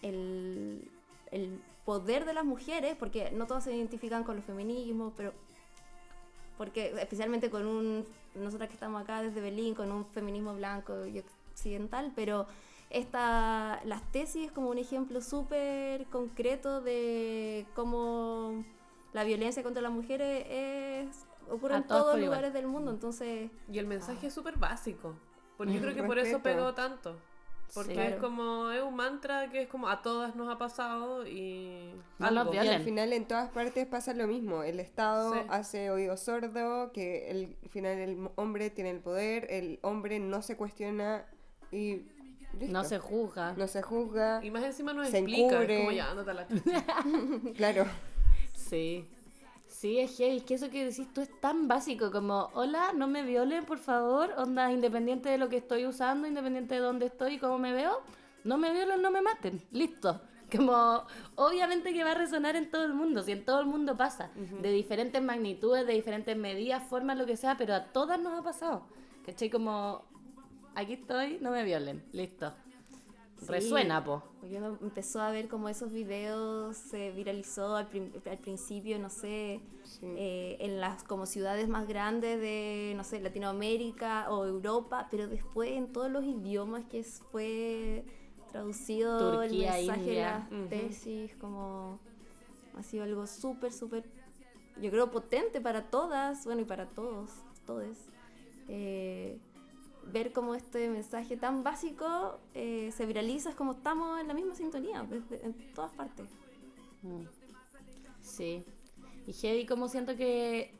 el, el poder de las mujeres, porque no todas se identifican con los feminismos, pero porque especialmente con un, nosotras que estamos acá desde Berlín, con un feminismo blanco y occidental, pero esta, las tesis es como un ejemplo súper concreto de cómo la violencia contra las mujeres es, ocurre A en todos los igual. lugares del mundo, entonces Y el mensaje es súper básico. Porque yo creo que por eso pegó tanto. Porque Sí. es como, es un mantra que es como a todas nos ha pasado y... No algo. Y al final en todas partes pasa lo mismo. El Estado Sí. hace oído sordo, que el, al final el hombre tiene el poder, el hombre no se cuestiona y listo. No se juzga. No se juzga. Y más encima nos Se explica, encubre. es como ya, la. Claro. Sí. Sí, es heavy, es que eso que decís tú es tan básico como, hola, no me violen, por favor, onda, independiente de lo que estoy usando, independiente de dónde estoy y cómo me veo, no me violen, no me maten, listo. Como, obviamente que va a resonar en todo el mundo, si en todo el mundo pasa, de diferentes magnitudes, de diferentes medidas, formas, lo que sea, pero a todas nos ha pasado. ¿Cachai? Como, aquí estoy, no me violen, listo. Resuena, po. Uno empezó a ver como esos videos se viralizó al, al principio, no sé, eh, en las como ciudades más grandes de, no sé, Latinoamérica o Europa, pero después en todos los idiomas que fue traducido Turquía, el mensaje, India. las tesis, como ha sido algo súper, súper, yo creo, potente para todas, bueno, y para todos, todos. Eh, ver cómo este mensaje tan básico eh, se viraliza, es como estamos en la misma sintonía, en todas partes. Mm. Sí. Y heavy como siento que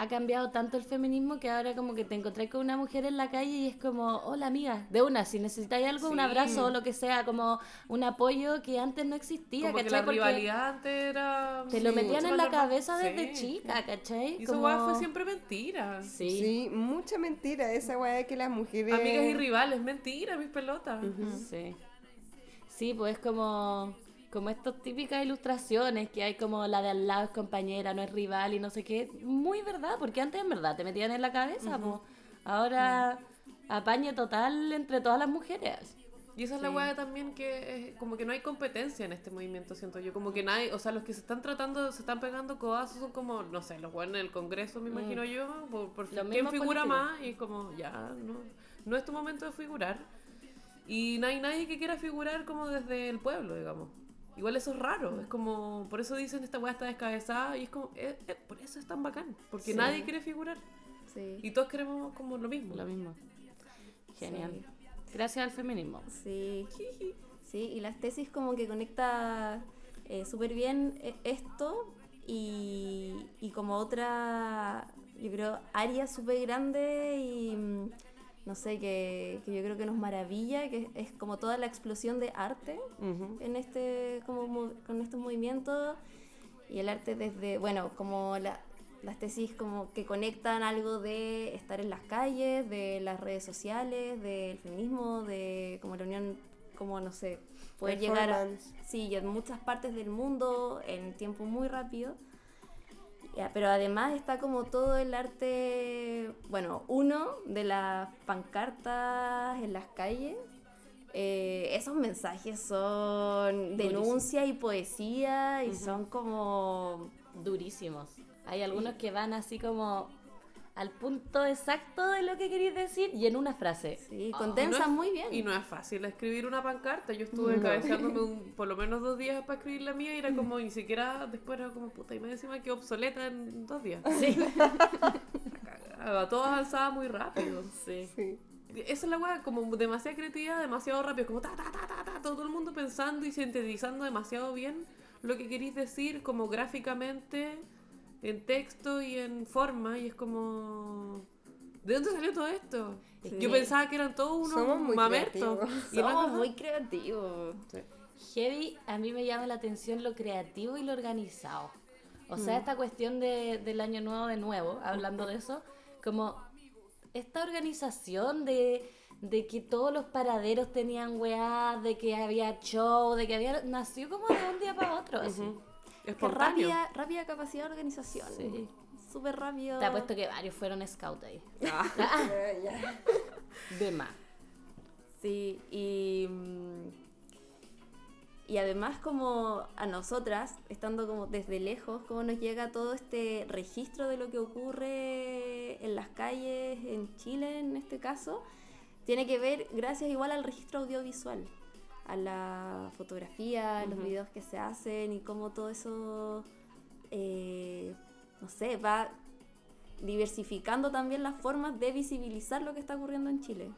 ha cambiado tanto el feminismo que ahora como que te encontrás con una mujer en la calle y es como, hola amiga, de una, si necesitáis algo, un abrazo o lo que sea, como un apoyo que antes no existía, Como que ¿cachai? la Porque rivalidad antes era... te lo metían en la cabeza desde Sí. chica, ¿cachai? Y Como- fue siempre mentira. Sí. Sí, mucha mentira esa weá de que las mujeres... Amigas y rivales, mentira, mis pelotas. Sí. Sí, pues es como, como estas típicas ilustraciones que hay como la de al lado es compañera, no es rival y no sé qué. Muy verdad, porque antes en verdad te metían en la cabeza, pues. Ahora apañe total entre todas las mujeres. Y esa es la weá también que es como que no hay competencia en este movimiento, siento yo. Como que nadie, o sea, los que se están tratando, se están pegando codazos son como, no sé, los weones en el Congreso, me imagino yo, por, por quién figura políticos. más y como, ya, no, no es tu momento de figurar. Y no hay nadie que quiera figurar como desde el pueblo, digamos. Igual eso es raro, es como, por eso dicen esta weá está descabezada y es como, eh, eh, por eso es tan bacán, porque Sí. nadie quiere figurar. Sí. Y todos queremos como lo mismo. Lo mismo. Genial. Sí. Gracias al feminismo. Sí. Sí, y las tesis como que conecta eh, súper bien eh, esto y, y como otra, yo creo, área súper grande y no sé, que, que yo creo que nos maravilla, que es como toda la explosión de arte en este, como, mo- con estos movimientos. Y el arte desde, bueno, como la- las tesis como que conectan algo de estar en las calles, de las redes sociales, del feminismo, de como la unión, como no sé, poder llegar a, sí, en muchas partes del mundo en tiempo muy rápido. Ya, pero además está como todo el arte, bueno, uno de las pancartas en las calles. Eh, esos mensajes son denuncia y poesía y son como Durísimos. Hay algunos que van así como al punto exacto de lo que queréis decir y en una frase. Sí, Ah, condensan y no muy bien. Y no es fácil escribir una pancarta. Yo estuve cabeceándome un- por lo menos dos días para escribir la mía y era como, ni siquiera después era como, puta, y más encima que obsoleta en dos días. Sí. Cagada, Todo avanzaba muy rápido. sí. Sí. Esa es la weá, como demasiada creatividad, demasiado rápido, como ta, ta, ta, ta, ta, todo el mundo pensando y sintetizando demasiado bien lo que queréis decir, como gráficamente, en texto y en forma, y es como... ¿De dónde salió todo esto? Sí. Yo pensaba que eran todos Somos unos muy mamertos. creativos. y Somos muy creativos. Heavy, a mí me llama la atención lo creativo y lo organizado. O sea, esta cuestión de, del año nuevo de nuevo, hablando de eso, como esta organización de, de que todos los paraderos tenían weá, de que había show, de que había... Nació como de un día para otro, así. Rápida, rápida capacidad de organización. Sí. Súper rápido. Te apuesto que varios fueron scout ahí. Ya. De más. Sí, y, y además como a nosotras, estando como desde lejos, cómo nos llega todo este registro de lo que ocurre en las calles, en Chile en este caso, tiene que ver gracias igual al registro audiovisual, a la fotografía, a los videos que se hacen y cómo todo eso, eh, no sé, va diversificando también las formas de visibilizar lo que está ocurriendo en Chile.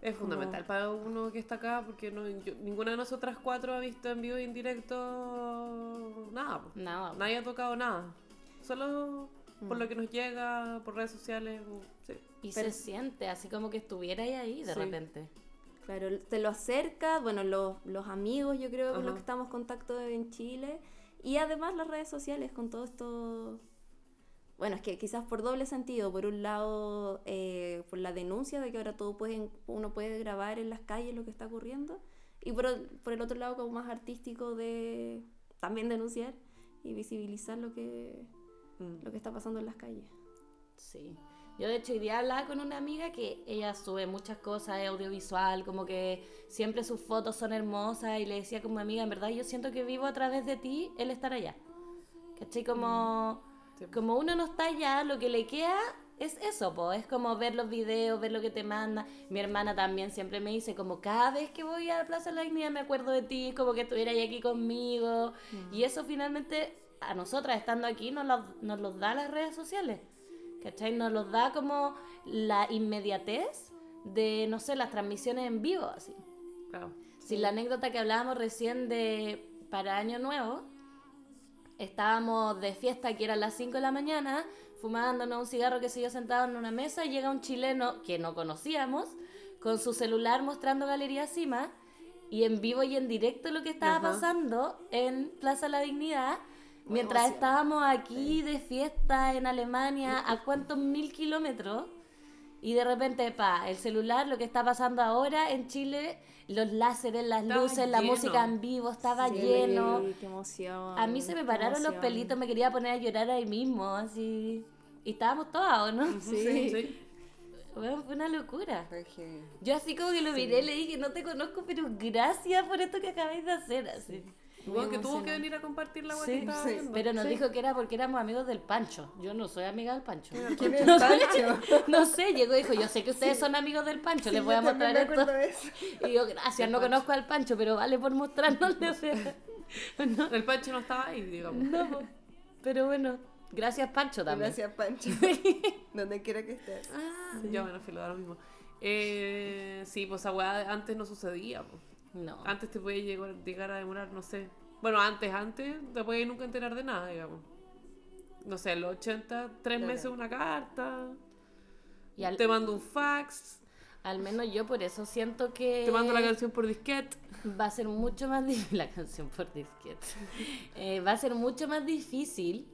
Es fundamental para uno que está acá porque no, yo- ninguna de nosotras cuatro ha visto en vivo y en directo nada. Nada. Nadie ha tocado nada. Solo por Mm. lo que nos llega, por redes sociales. o- sí. Y Pero- se siente así como que estuviera ahí, ahí de Sí. repente. Claro, te lo acerca, bueno, los, los amigos yo creo con los que estamos en contacto en Chile y además las redes sociales con todo esto, bueno, es que quizás por doble sentido, por un lado eh, por la denuncia de que ahora todo puede, uno puede grabar en las calles lo que está ocurriendo y por, por el otro lado como más artístico de también denunciar y visibilizar lo que, Mm. lo que está pasando en las calles. Sí. Yo de hecho hoy día hablaba con una amiga que ella sube muchas cosas, es audiovisual, como que siempre sus fotos son hermosas y le decía como amiga, en verdad yo siento que vivo a través de ti el estar allá. ¿Cachai? Como, Sí. como uno no está allá, lo que le queda es eso, po. es como ver los videos, ver lo que te manda. Mi hermana también siempre me dice como cada vez que voy a la Plaza de la Dignidad me acuerdo de ti, como que estuvieras aquí conmigo. Y eso finalmente a nosotras estando aquí nos lo, nos los da las redes sociales. ¿Cachai? Nos los da como la inmediatez de, no sé, las transmisiones en vivo, así. Claro. Si la anécdota que hablábamos recién de para Año Nuevo, estábamos de fiesta que eran las 5 de la mañana, fumándonos un cigarro que se yo sentado en una mesa y llega un chileno que no conocíamos con su celular mostrando Galería Cima y en vivo y en directo lo que estaba Ajá. pasando en Plaza La Dignidad. Mientras estábamos aquí de fiesta en Alemania, a cuántos mil kilómetros, y de repente, pa, el celular, lo que está pasando ahora en Chile, los láseres, las Estaba luces, la música en vivo, estaba Sí, lleno. qué emoción. A mí se me pararon los pelitos, me quería poner a llorar ahí mismo, así. Y estábamos todas, ¿o no? Sí. sí. Bueno, fue una locura. Yo así como que lo miré, le dije, no te conozco, pero gracias por esto que acabáis de hacer, así. Bueno, que tuvo que venir a compartir la agua Sí, que estaba sí. viendo. Pero nos Sí. dico que era porque éramos amigos del Pancho. Yo no soy amiga del Pancho. ¿Quién es el Pancho? No sé, llegó y dijo, yo sé que ustedes son amigos del Pancho, les voy a yo mostrar me esto. eso. Y yo, gracias, no conozco al Pancho, pero vale por mostrárnosle. o sea, no, El Pancho no estaba ahí, digamos. no, pero bueno, gracias Pancho también. Gracias, Pancho. Donde quiera que estés. Ya, bueno, filo, da lo mismo. Eh, sí, pues esa weá antes no sucedía. po. No. Antes te puede llegar, llegar a demorar, no sé, Bueno, antes, antes, te podías nunca enterar de nada, digamos. No sé, en los 80, tres Claro. meses una carta, Y al, te mando un fax, al menos yo por eso siento que te mando la canción por disquete. va a ser mucho más difícil la canción por disquete. Eh, va a ser mucho más difícil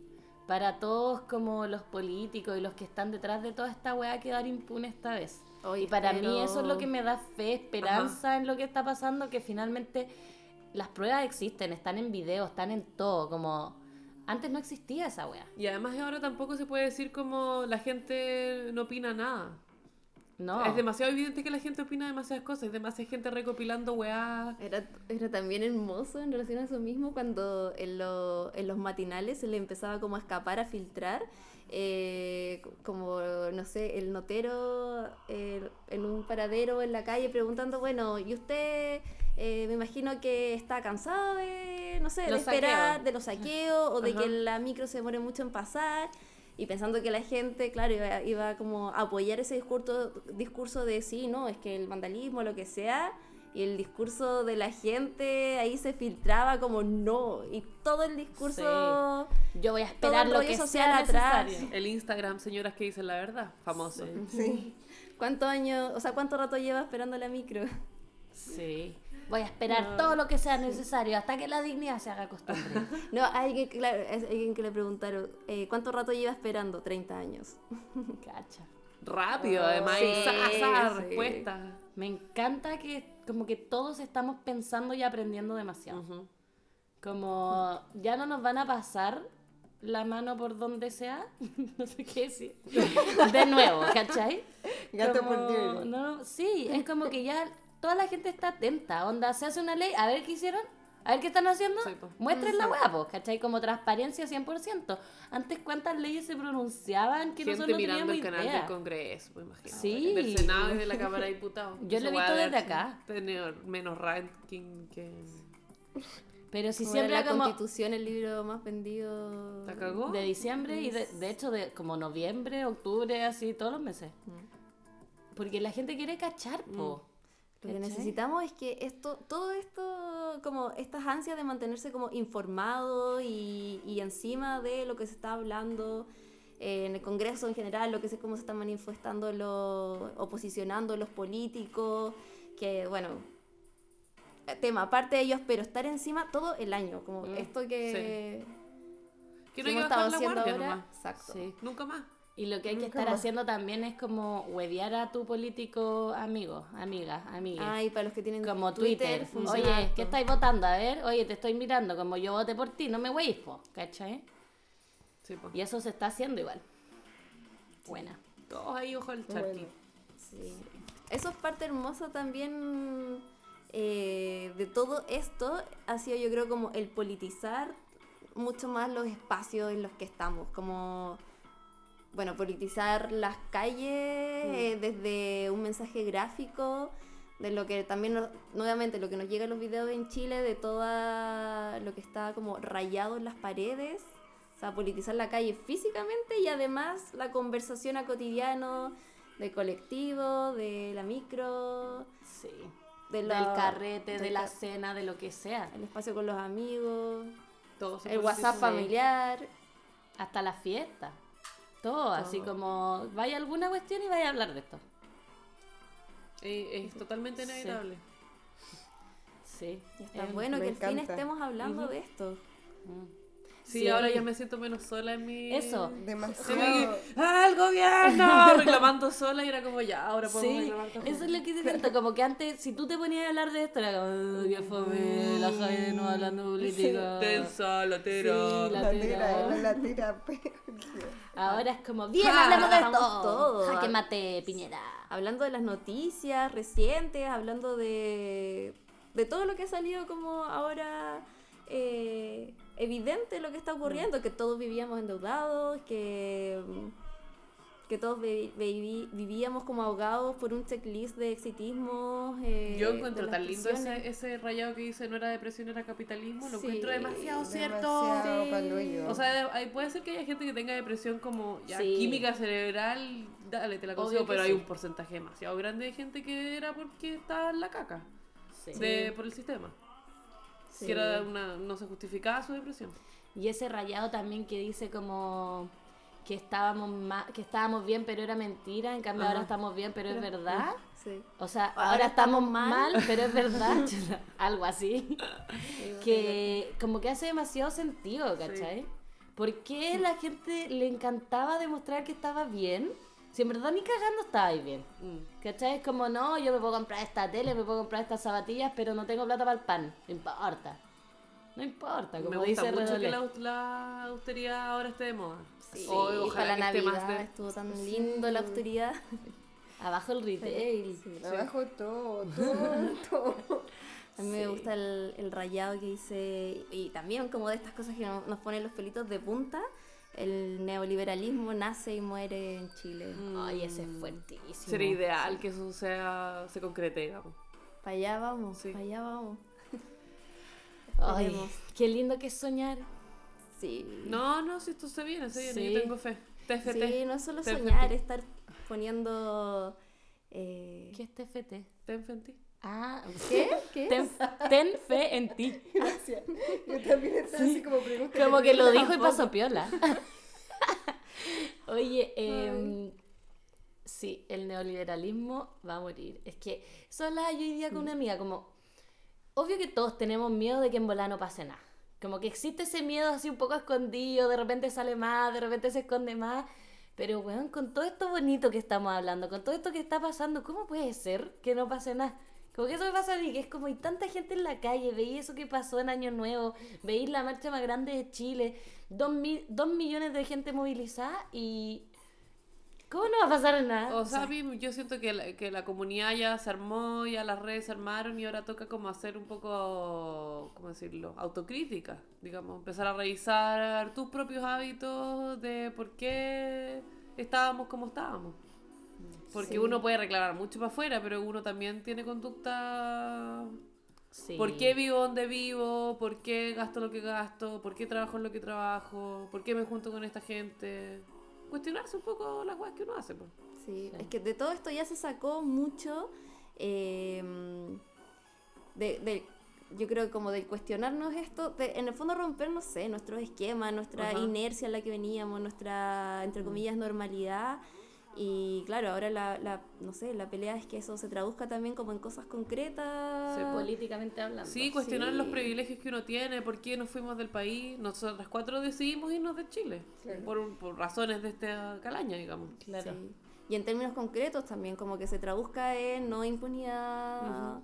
para todos como los políticos y los que están detrás de toda esta weá quedar impune esta vez. Y para mí eso es lo que me da fe, esperanza en lo que está pasando, que finalmente las pruebas existen, están en video, están en todo, como antes no existía esa weá. Y además ahora tampoco se puede decir como la gente no opina nada. No. Es demasiado evidente que la gente opina demasiadas cosas, hay demasiada gente recopilando weá. Era, era también hermoso en relación a eso mismo cuando en, lo- en los matinales se le empezaba como a escapar, a filtrar, eh, como, no sé, el notero eh, en un paradero en la calle preguntando, bueno, ¿y usted eh, me imagino que está cansado de, no sé, de esperar, de los saqueos o de Ajá. que la micro se demore mucho en pasar? Y pensando que la gente, claro, iba, iba como a apoyar ese discurso, discurso de sí, no, es que el vandalismo, lo que sea, y el discurso de la gente ahí se filtraba como no, y todo el discurso... Yo voy a todo esperar el lo que social sea atrás. necesario. El Instagram, señoras que dicen la verdad, famoso. Sí. ¿Cuántos años, o sea, cuánto rato lleva esperando la micro? Sí. Voy a esperar todo lo que sea necesario hasta que la dignidad se haga costumbre. No, hay alguien, que- claro, alguien que le preguntaron, eh, ¿cuánto rato lleva esperando? 30 años. Cacha. Rápido, además, y Sí, sa, sa, sí. respuesta. Me encanta que como que todos estamos pensando y aprendiendo demasiado. Ujú. Como ya no nos van a pasar la mano por donde sea, no sé qué decir. De nuevo, ¿cachai? Gato Como- por. No, sí, es como que ya toda la gente está atenta. Onda, se hace una ley, a ver qué hicieron, a ver qué están haciendo. Sí. Muestren la hueá, pues, ¿cachai? Como transparencia 100%. Antes, ¿cuántas leyes se pronunciaban que Gente nosotros no mirando el canal idea? del Congreso, me imagino. Sí. Del Senado y de la Cámara de Diputados. Yo lo he visto desde acá. Tener menos ranking que. Pero si Como siempre la como Constitución, el libro más vendido. ¿La cagó? de diciembre y de, de hecho de como noviembre, octubre, así, todos los meses. Porque la gente quiere cachar, po. Lo que necesitamos es que esto, todo esto, como estas ansias de mantenerse como informado y, y encima de lo que se está hablando eh, en el Congreso en general, lo que sé cómo se están manifestando los, o posicionando los políticos, que bueno, tema aparte de ellos, pero estar encima todo el año, como Mm, esto que, Que no hay que hemos bajar estado haciendo ahora. nomás. Exacto. Sí. Nunca más. Y lo que hay que estar haciendo también es como huevear a tu político amigo, amiga, amiga. Ah, y para los que tienen como Twitter. Oye. ¿qué estáis votando? A ver, oye, te estoy mirando, como yo voté por ti, no me hueís, po, ¿cachai? Sí, po. Y eso se está haciendo igual. Buena. Todos ahí, ojo al charqui. Bueno. Sí. Eso es parte hermosa también eh, de todo esto. Ha sido, yo creo, como el politizar mucho más los espacios en los que estamos. Como, bueno, politizar las calles eh, desde un mensaje gráfico. De lo que también, nos- nuevamente, lo que nos llega en los videos en Chile, de todo lo que está como rayado en las paredes. O sea, politizar la calle físicamente y además la conversación a cotidiano del colectivo, de la micro, Sí. de Del carrete, de la cena, de lo que sea. el espacio con los amigos, el WhatsApp familiar. Hasta la fiesta. Todo, así como vaya alguna cuestión y vaya a hablar de esto. Eh, Es, totalmente Sí. inevitable. Sí. Y está Eh, bueno que al fin estemos hablando de esto. mm. Sí, Sí. ahora ya me siento menos sola en mi. Eso. Se me Demasiado. ¡Ah, el gobierno! Reclamando sola y era como ya, ahora podemos Sí, reclamar todos eso es lo que siento, como que antes, si tú te ponías a hablar de esto, era como, "Oh, qué fome, la Jaime no hablando de política. Tensa, latera. Sí, la- La latera. Ahora es como, bien, Ja, hablemos de esto. todo. Jaque mate, Piñera. Hablando de las noticias recientes, hablando de, de todo lo que ha salido como ahora eh, evidente lo que está ocurriendo, que todos vivíamos endeudados, que, que todos vi- vivíamos como ahogados por un checklist de exitismo. eh, Yo encuentro tan lindo ese, ese rayado que dice no era depresión, era capitalismo. Lo Sí, encuentro demasiado cierto. Sí. O sea, puede ser que haya gente que tenga depresión como ya Sí. química cerebral, dale, te la consigo, pero hay sí. un porcentaje demasiado grande de gente que era porque está en la caca Sí. de, por el sistema. Sí. Que era una, no se justificaba su depresión. Y ese rayado también que dice como que estábamos que estábamos bien pero era mentira, en cambio ahora Ajá. estamos bien pero es verdad. Sí. O sea, Ahora ahora, estamos estamos mal, mal. pero es verdad. Algo así. que como que hace demasiado sentido, ¿cachai? ¿Por qué la gente le encantaba demostrar que estaba bien? Si en verdad ni cagando estabais bien. Mm. ¿Cachai? Es como, no, yo me puedo comprar esta tele, me puedo comprar estas zapatillas, pero no tengo plata para el pan. No importa. No importa, como Me gusta dice mucho Redolé. que la, la austeridad ahora esté de moda. Sí, O- para la que esté Navidad más de- estuvo tan lindo la austeridad. Abajo el retail. Abajo todo, todo, todo. A mí me gusta el, el rayado que dice, y también como de estas cosas que nos, nos ponen los pelitos de punta, el neoliberalismo nace y muere en Chile. Ay, ese es fuertísimo. Sería ideal que eso sea, se concrete, digamos. Para allá vamos, Sí. para allá vamos. Ay, qué lindo que es soñar. Sí. No, no, si esto se viene, se viene, Sí. yo tengo fe. TFT. Sí, no es solo TFT. soñar, es estar poniendo... eh, ¿Qué es TFT? Ti. Ah, ¿Qué? ¿Qué? Ten, ten fe en ti. Gracias. Yo también estaba así como pregunta. Como que lo dijo y pasó piola. Oye, em, sí, el neoliberalismo va a morir. Es que sola yo hoy día con una amiga, como, obvio que todos tenemos miedo de que en bola no pase nada. Como que existe ese miedo así un poco escondido, de repente sale más, de repente se esconde más. Pero, weón, con todo esto bonito que estamos hablando, con todo esto que está pasando, ¿cómo puede ser que no pase nada? Como que eso me pasa a mí, que es como hay tanta gente en la calle, veí eso que pasó en Año Nuevo, veis la marcha más grande de Chile, dos, mi- dos millones de gente movilizada y... ¿Cómo no va a pasar nada? O sea, a mí yo siento que la, que la comunidad ya se armó, ya las redes se armaron y ahora toca como hacer un poco, ¿cómo decirlo? Autocrítica, digamos, empezar a revisar tus propios hábitos de por qué estábamos como estábamos. Porque Sí. uno puede reclamar mucho para afuera, pero uno también tiene conducta... Sí. ¿Por qué vivo donde vivo? ¿Por qué gasto lo que gasto? ¿Por qué trabajo en lo que trabajo? ¿Por qué me junto con esta gente? Cuestionarse un poco las cosas que uno hace, pues. Sí, Sí. es que de todo esto ya se sacó mucho eh, de, de- yo creo como del cuestionarnos esto, de, en el fondo romper, no sé, nuestros esquemas, nuestra Ajá. inercia en la que veníamos, nuestra, entre comillas, normalidad. Y claro, ahora la, la, no sé, la pelea es que eso se traduzca también como en cosas concretas. Sí, políticamente hablando. Sí, cuestionar Sí. los privilegios que uno tiene, por qué nos fuimos del país. Nosotras cuatro decidimos irnos de Chile, por, por razones de este calaña, digamos. Claro. Sí. Y en términos concretos también, como que se traduzca en no impunidad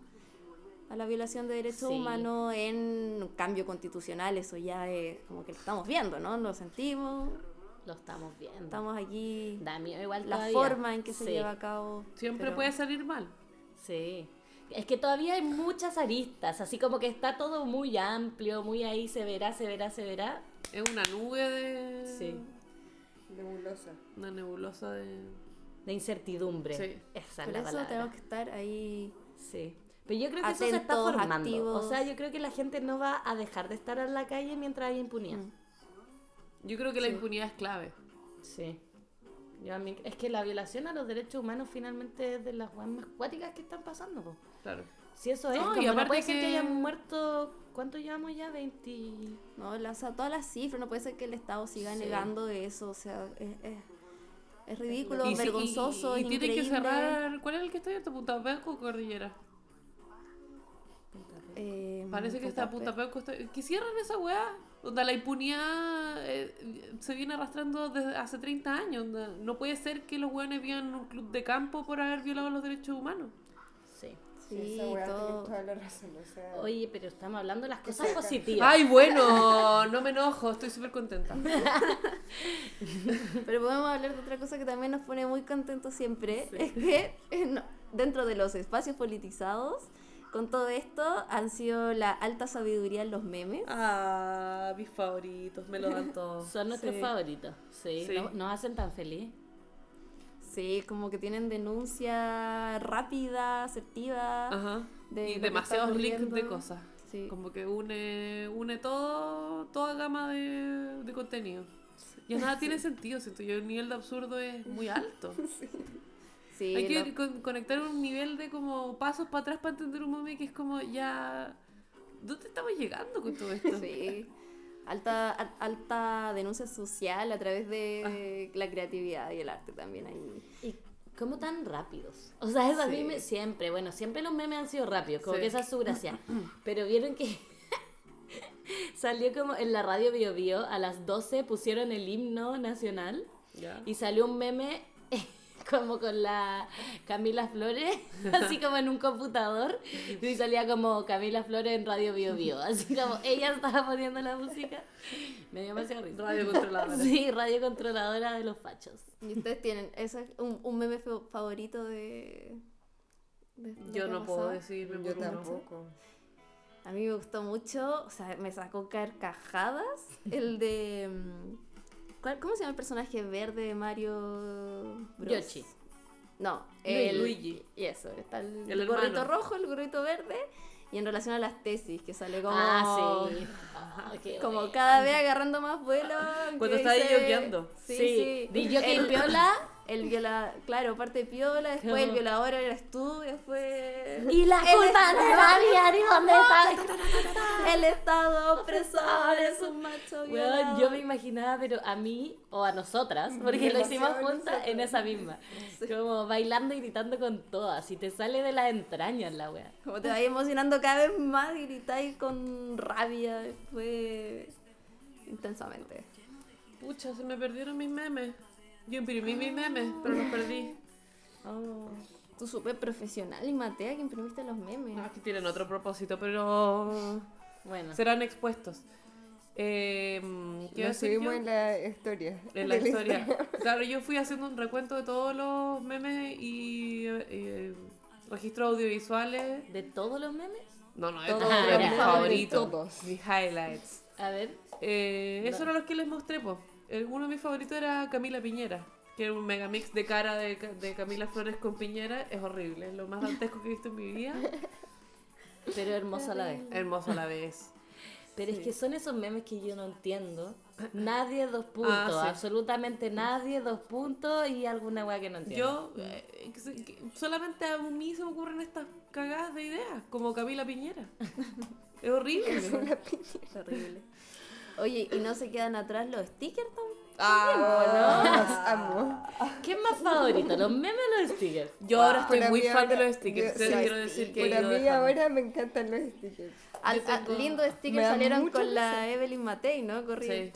a la violación de derechos Sí. humanos, en cambio constitucional, eso ya es como que lo estamos viendo, ¿no? Lo sentimos, Lo estamos viendo. estamos aquí, Da miedo igual la todavía. forma en que se lleva a cabo. Siempre pero- puede salir mal. Sí. Es que todavía hay muchas aristas, así como que está todo muy amplio, muy ahí, se verá, se verá, se verá. Es una nube de... Sí. Nebulosa. Una nebulosa de... De incertidumbre. Sí. Esa es Por la eso palabra. tenemos que estar ahí. Sí. Pero yo creo que eso se está formando. activos. O sea, yo creo que la gente no va a dejar de estar en la calle mientras haya impunidad. Mm. Yo creo que la Sí. impunidad es clave. Sí. Yo a mí- es que la violación a los derechos humanos finalmente es de las más cuáticas que están pasando. po. Claro. Si eso es, No, y no aparte puede ser que que- hayan muerto, ¿cuánto llevamos ya? 20... No, la- o sea, todas las cifras, no puede ser que el Estado siga Sí. negando eso, o sea, es, es- es ridículo, Y si- vergonzoso, y, y tiene que cerrar... ¿Cuál es el que está abierto? ¿Punta Peuco o Cordillera? Eh, Parece que está Punta Peuco. está- Que cierren esa weá. Donde la impunidad eh, se viene arrastrando desde hace 30 años. onda. No puede ser que los weones vivan en un club de campo por haber violado los derechos humanos. Sí. Sí, esa todo. toda la razón. O sea, Oye, pero estamos hablando de las cosas positivas. Ay, bueno, no me enojo, estoy súper contenta. Pero podemos hablar de otra cosa que también nos pone muy contentos siempre, es que eh, no, dentro de los espacios politizados, con todo esto, han sido la alta sabiduría en los memes. Ah, mis favoritos, me lo dan todos. Son nuestros Sí. favoritos. Sí, Sí. no- nos hacen tan feliz. Sí, como que tienen denuncia rápida, asertiva. Ajá. de y demasiados links de cosas. Sí. Como que une, une todo, toda gama de, de contenido. Ya nada tiene sentido, siento yo. El nivel de absurdo es muy alto. Sí, Hay que lo- con- conectar un nivel de como pasos para atrás para entender un meme que es como ya. ¿Dónde estamos llegando con todo esto? Sí. Alta, al- alta denuncia social a través de la creatividad y el arte también ahí. Y como tan rápidos. O sea, eso a mí me, siempre, bueno, siempre los memes han sido rápidos, como Sí. que esa es su gracia. Pero vieron que salió como en la radio Bio Bio, a las 12 pusieron el himno nacional Ya. y salió un meme como con la Camila Flores, así como en un computador, y salía como Camila Flores en Radio Bio Bio, así como ella estaba poniendo la música. Me dio demasiado risa. Radio controladora. Sí, radio controladora de los fachos. ¿Y ustedes tienen ese es un, un meme fa- favorito de, de Yo no puedo decirme Yo por uno. tampoco. A mí me gustó mucho, o sea, me sacó carcajadas el de... mm, ¿cuál- ¿Cómo se llama el personaje verde de Mario Bros? Yoshi. No, el Luigi. Y eso, está el, El gorrito hermano. rojo, el gorrito verde. Y en relación a las tesis, que sale como... Ah, sí. Ah, Como bueno. cada vez agarrando más vuelo. Cuando está dice-. Sí, Sí. sí. El piola. El viola, claro, parte piola, después el violador eres tú, después... Y la el culpa de nadie, ¿y dónde está? El Estado opresor es un macho violador. yo me imaginaba, pero a mí o a nosotras, porque lo hicimos juntas en esa misma. Como bailando y gritando con todas. Y te sale de las entrañas la wea. Como te vas emocionando cada vez más y gritáis con rabia después intensamente. Pucha, se me perdieron mis memes. Yo imprimí mis memes, pero los perdí. Tú súper profesional y Matea que imprimiste los memes. No, es que tienen otro propósito, pero Bueno. serán expuestos. Eh, ¿qué iba a Lo decir subimos yo? en la historia. En la historia. Instagram. Claro, yo fui haciendo un recuento de todos los memes y eh, registros audiovisuales. ¿De todos los memes? No, no, de Todos todos, los favoritos. Mis highlights. A ver. Eh, Esos eran los que les mostré, pues. Uno de mis favoritos era Camila Piñera, que era un megamix de cara de, de Camila Flores con Piñera. Es horrible, es lo más dantesco que he visto en mi vida. Pero hermoso a la vez. Hermoso a la vez. Pero es que son esos memes que yo no entiendo. Nadie dos puntos, Ah, sí. absolutamente nadie dos puntos y alguna wea que no entiendo. Yo, eh, solamente a mí se me ocurren estas cagadas de ideas, como Camila Piñera. Es horrible. Terrible. Oye, ¿y no se quedan atrás los stickers también? Ah, los amo. ¿Qué es más favorito, los memes o los stickers? Yo ahora estoy muy fan de los stickers. yo- sí, sí, quiero decir que ido mí dejando. ahora me encantan los stickers. Lindo stickers salieron con la Evelyn Matei, ¿no? Corrí. Sí,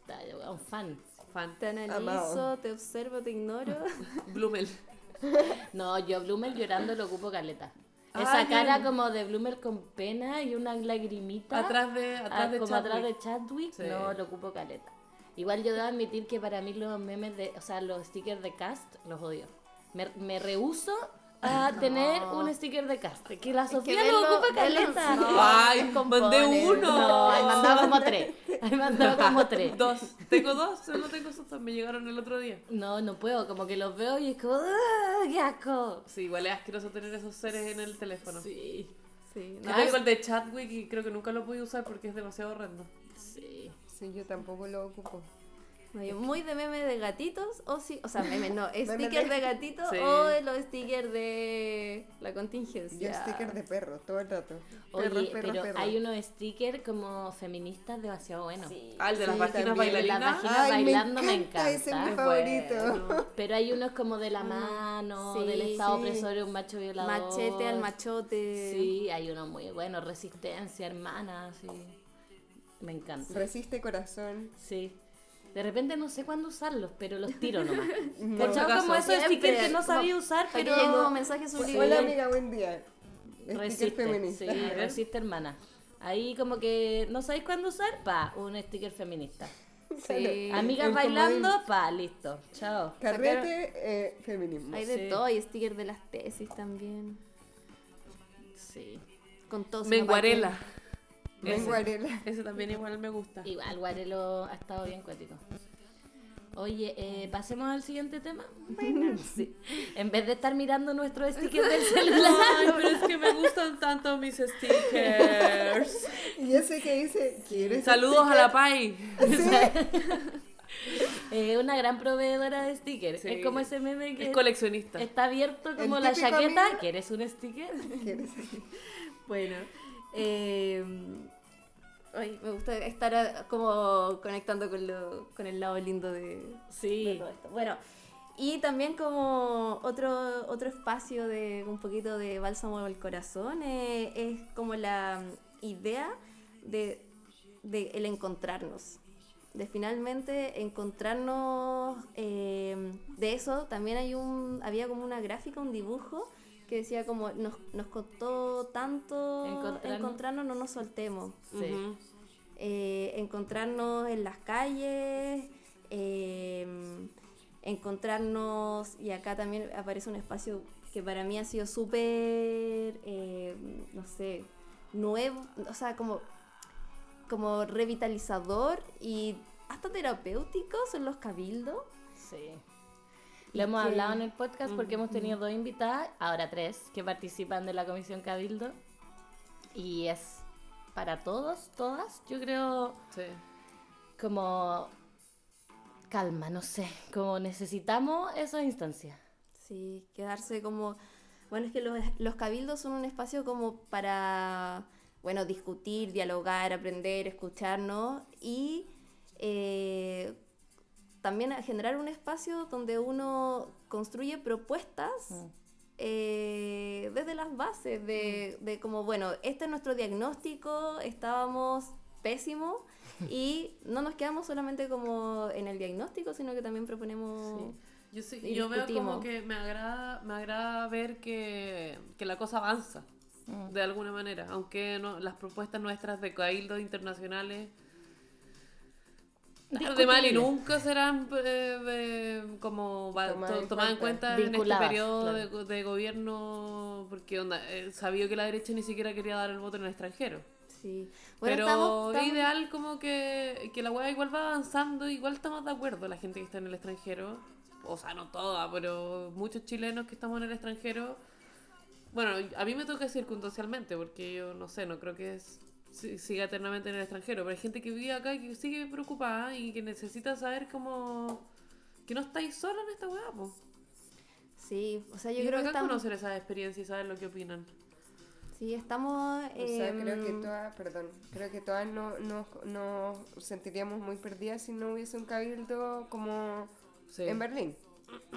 Está, yo, un fan. fan. Te analizo, Amado. te observo, te ignoro. Blumel. No, yo Blumel llorando lo ocupo caleta. Esa cara como de Blumel con pena y una lagrimita. Atrás de, atrás ah, de como atrás de Chadwick, Sí. no lo ocupo caleta. Igual yo debo admitir que para mí los memes de, o sea, los stickers de cast los odio. Me, me rehuso a tener un sticker de cast. Que la Sofía lo ocupa caleta. no. Ay, mandé uno. No, he mandado como tres. He mandado como tres. Dos. Tengo dos, solo tengo esos dos. Me llegaron el otro día. No, no puedo, como que los veo y es como, ¡ah, qué asco! Sí, igual es asqueroso tener esos seres en el teléfono. Sí, Sí, Yo no, tengo el de Chadwick y creo que nunca lo pude usar porque es demasiado horrendo. sí. Sí, yo tampoco lo ocupo. Muy de meme de gatitos, o sí, o sea, meme no, Meme stickers de- gatitos Sí. o de los stickers de la contingencia. Yo sticker de perro, todo el rato. Oye, Perro, perro, pero perro. hay unos stickers como feministas demasiado buenos. Ah, el de las Sí, vaginas bailarinas. Las vaginas Ay, bailando me me encanta. encanta, ese es mi favorito. bueno. Pero hay unos como de la mano, Sí, del estado sí. opresor de un macho violador. Machete al machote. Sí, hay unos muy buenos. Resistencia, hermana, sí. Me encanta. Resiste corazón. Sí. De repente no sé cuándo usarlos, pero los tiro nomás. No. ¿Cachai? acaso. Como esos stickers que no como- sabía usar, pero... llegó mensaje subliminal. Hola amiga, buen día. Sticker Resiste, feminista. sí, resiste hermana. Ahí como que no sabéis cuándo usar, pa, un sticker feminista. Sí. Amigas bailando, comodín. pa, listo. Chao. Carrete, eh, feminismo. Hay de Sí. todo, hay stickers de las tesis también. Sí. Con todos. Menguarela. Vengo Ese, Arela. ese también igual me gusta. Igual, Guarelo ha estado bien cuático. Oye, eh, pasemos al siguiente tema. Sí. En vez de estar mirando nuestros stickers del celular. Ay, pero es que me gustan tanto mis stickers. Y ese que dice, ¿quieres Saludos a la Pai. Eh, una gran proveedora de stickers. Sí. Es como ese meme que Es coleccionista. está abierto como la chaqueta. amigo- ¿Quieres un sticker? ¿Quieres? Bueno, Eh, ay, me gusta estar a- como conectando con, lo, con el lado lindo de, Sí. de todo esto. Bueno, y también como otro, otro espacio de un poquito de bálsamo al corazón eh, es como la idea de, de el encontrarnos. De finalmente encontrarnos eh, de eso también hay un había como una gráfica, un dibujo que decía como nos, nos costó tanto Encontrarnos. encontrarnos, no nos soltemos Sí. Eh, encontrarnos en las calles, eh, encontrarnos, y acá también aparece un espacio que para mí ha sido súper, eh, no sé, nuevo, o sea, como, como revitalizador y hasta terapéutico son los cabildos. Sí. Lo hemos que- hablado en el podcast porque hemos tenido dos invitadas, ahora tres, que participan de la Comisión Cabildo. Y es para todos, todas, yo creo, Sí. como calma, no sé, como necesitamos esa instancia. Sí, quedarse como... Bueno, es que los, los cabildos son un espacio como para, bueno, discutir, dialogar, aprender, escucharnos y eh, también a generar un espacio donde uno construye propuestas eh, desde las bases de, de como, bueno, este es nuestro diagnóstico, estábamos pésimos y no nos quedamos solamente como en el diagnóstico, sino que también proponemos... Yo, sí- Y yo veo como que me agrada, me agrada ver que, que la cosa avanza de alguna manera, aunque no, las propuestas nuestras de cabildos internacionales de mal y nunca serán eh, eh, como va- Tomadas to- en cuenta. en este periodo claro. de, de gobierno, porque onda, eh, sabía que la derecha ni siquiera quería dar el voto en el extranjero. Sí. Bueno, Pero estamos, es estamos- ideal como que, que la weá igual va avanzando, igual estamos de acuerdo la gente que está en el extranjero. O sea, no toda, pero muchos chilenos que estamos en el extranjero. Bueno, a mí me toca circunstancialmente, porque yo no sé, no creo que es- siga eternamente en el extranjero. Pero hay gente que vive acá y que sigue preocupada y que necesita saber cómo... Que no estáis solos en esta weá, po. Sí, o sea, yo y creo que estamos, conocer esa experiencia y saber lo que opinan. sí, estamos, O sea, creo que em, todas, perdón, creo que todas no, no, nos sentiríamos muy perdidas si no hubiese un cabildo como Sí. en Berlín.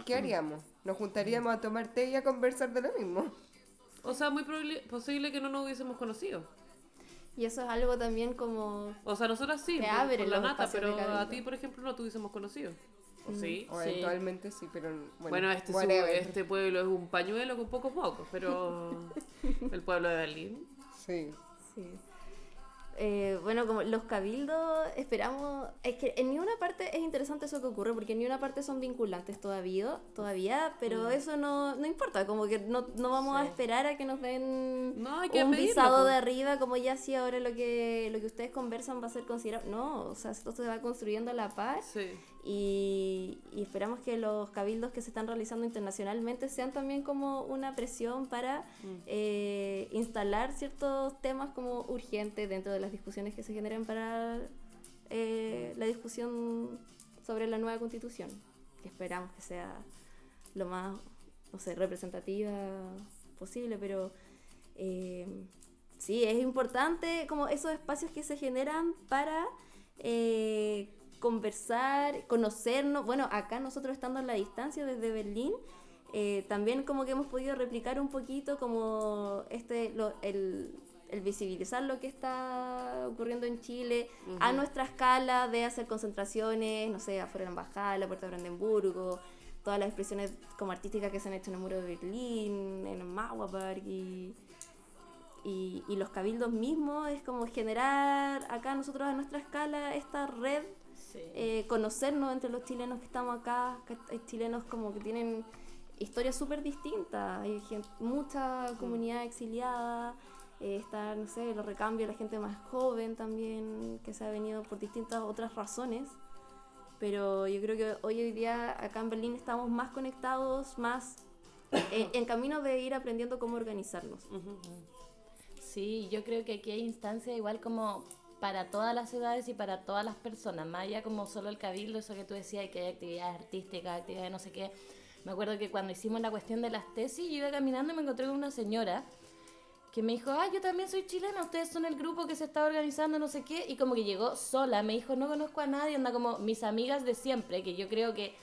¿Qué haríamos? Nos juntaríamos a tomar té y a conversar de lo mismo. O sea, muy probable- posible que no nos hubiésemos conocido. Y eso es algo también como, O sea, nosotras sí, Te por, abren por la nata, pero a ti, por ejemplo, no tuviésemos conocido. ¿O sí? O Sí. eventualmente sí, pero bueno. Bueno, este, su- este pueblo es un pañuelo con pocos pocos, pero el pueblo de Berlín. Sí. sí. Eh, bueno, como los cabildos esperamos, es que en ninguna parte es interesante eso que ocurre, porque en ninguna parte son vinculantes todavía, todavía pero eso no, no importa, como que no, no vamos a Sí. esperar a que nos den No, que un pedirlo, visado de arriba, como ya si ahora lo que, lo que ustedes conversan va a ser considerado, no, o sea, esto se va construyendo a la paz Sí. Y, y esperamos que los cabildos que se están realizando internacionalmente sean también como una presión para eh, instalar ciertos temas como urgentes dentro de las discusiones que se generen para eh, la discusión sobre la nueva constitución, que esperamos que sea lo más, no sé, representativa posible, pero eh, sí, es importante como esos espacios que se generan para eh, conversar, conocernos. Bueno, acá nosotros estando en la distancia desde Berlín, eh, también como que hemos podido replicar un poquito como este lo- el, el visibilizar lo que está ocurriendo en Chile a nuestra escala de hacer concentraciones, no sé, afuera de la embajada, la puerta de Brandenburgo, todas las expresiones como artísticas que se han hecho en el muro de Berlín, en el Mauerpark y, y, y los cabildos mismos, es como generar acá nosotros a nuestra escala esta red Sí. eh, conocernos entre los chilenos que estamos acá, que hay chilenos como que tienen historias súper distintas, hay gen- mucha comunidad exiliada, eh, está, no sé, los recambios, la gente más joven también, que se ha venido por distintas otras razones, pero yo creo que hoy hoy día acá en Berlín estamos más conectados, más en, en camino de ir aprendiendo cómo organizarnos. Sí, yo creo que aquí hay instancias igual como para todas las ciudades y para todas las personas, más allá como solo el cabildo, eso que tú decías, que hay actividades artísticas, actividades no sé qué. Me acuerdo que cuando hicimos la cuestión de las tesis, yo iba caminando y me encontré con una señora que me dijo, ah, yo también soy chilena, ustedes son el grupo que se está organizando, no sé qué, y como que llegó sola, me dijo, no conozco a nadie, anda como mis amigas de siempre, que yo creo que,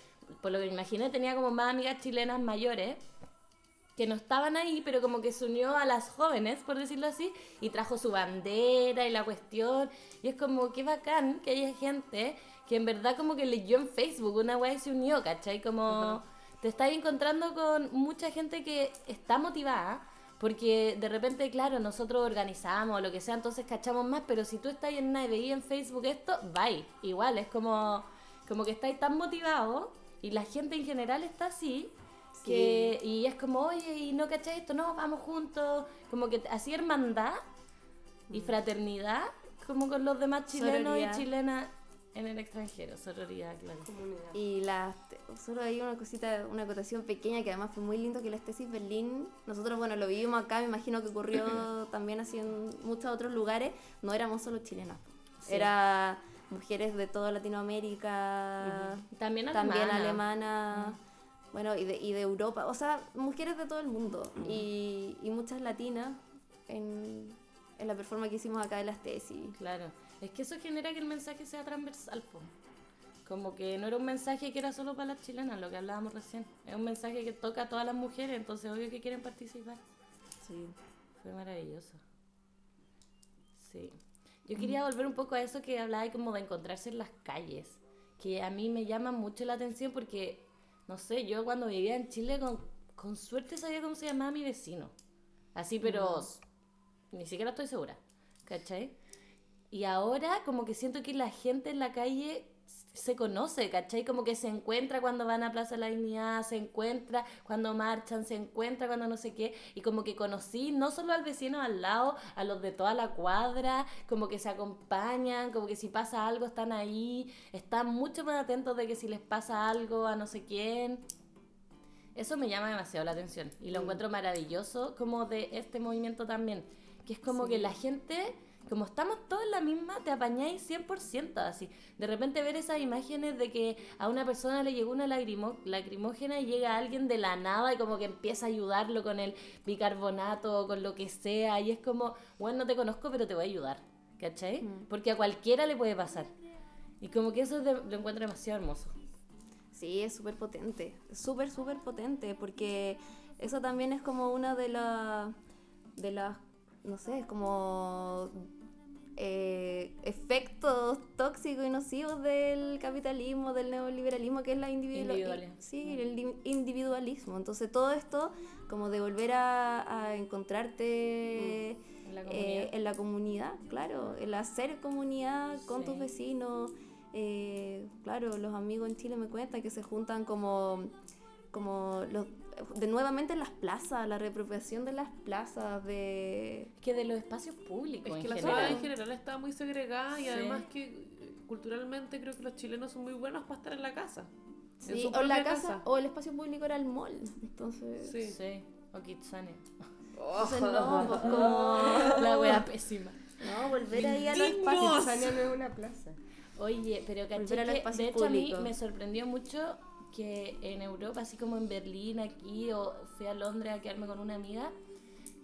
por lo que me imaginé, tenía como más amigas chilenas mayores, que no estaban ahí, pero como que se unió a las jóvenes, por decirlo así, y trajo su bandera y la cuestión, y es como, qué bacán que haya gente que en verdad como que leyó en Facebook una weá y se unió, ¿cachai? Como te estás encontrando con mucha gente que está motivada, porque de repente, claro, nosotros organizamos lo que sea, entonces cachamos más, pero si tú estás en una y veías en Facebook esto, bye. Igual, es como, como que estáis tan motivados y la gente en general está así. Que, y es como, oye, y no cachai esto, no, vamos juntos. Como que así hermandad y fraternidad, como con los demás chilenos Sororidad. y chilenas en el extranjero. Sororidad, claro. Comunidad. Y la, solo hay una cosita, una acotación pequeña que además fue muy lindo que la Estesis Berlín, nosotros bueno lo vivimos acá, me imagino que ocurrió también así en muchos otros lugares, no éramos solo chilenas, Sí. era mujeres de toda Latinoamérica, También también alemana. alemana, bueno, y de, y de Europa, o sea, mujeres de todo el mundo y, y muchas latinas en, en la performance que hicimos acá de la Estesis. Claro, es que eso genera que el mensaje sea transversal, po. Como que no era un mensaje que era solo para las chilenas, lo que hablábamos recién. Es un mensaje que toca a todas las mujeres, entonces obvio que quieren participar. Sí. Fue maravilloso. Sí. Yo quería volver un poco a eso que hablaba como de encontrarse en las calles, que a mí me llama mucho la atención porque, no sé, yo cuando vivía en Chile con, con suerte sabía cómo se llamaba mi vecino. Así, pero s- ni siquiera estoy segura, ¿cachai? Y ahora como que siento que la gente en la calle se conoce, ¿cachai? Como que se encuentra cuando van a Plaza de la Dignidad, se encuentra cuando marchan, se encuentra cuando no sé qué, y como que conocí no solo al vecino al lado, a los de toda la cuadra, como que se acompañan, como que si pasa algo están ahí, están mucho más atentos de que si les pasa algo a no sé quién. Eso me llama demasiado la atención y lo encuentro maravilloso como de este movimiento también, que es como que la gente, como estamos todos en la misma, te apañáis 100% así. De repente ver esas imágenes de que a una persona le llegó una lagrimo- lacrimógena y llega alguien de la nada y como que empieza a ayudarlo con el bicarbonato o con lo que sea y es como, bueno, no te conozco pero te voy a ayudar, ¿cachai? Porque a cualquiera le puede pasar. Y como que eso es de- lo encuentro demasiado hermoso. Sí, es súper potente, súper, súper potente, porque eso también es como una de las, de las, no sé, es como eh, efectos tóxicos y nocivos del capitalismo, del neoliberalismo, que es la individual- Individualismo. sí, el di- individualismo. Entonces todo esto, como de volver a, a encontrarte En la eh, comunidad. en la comunidad, claro, el hacer comunidad con tus vecinos. eh, claro, los amigos en Chile me cuentan que se juntan como, como los, de nuevamente en las plazas, la reapropiación de las plazas, de... que de los espacios públicos Es en que la general. ciudad en general está muy segregada y Sí. además que eh, culturalmente creo que los chilenos son muy buenos para estar en la casa. en Sí, su o la casa, o el espacio público era el mall, entonces... Sí. Sí, o Kitsane. entonces no, pues como... La wea pésima. No, volver ahí a los espacios. Tania no es una plaza. Oye, pero caché que, de hecho a mí me sorprendió mucho que en Europa, así como en Berlín, aquí, o fui a Londres a quedarme con una amiga,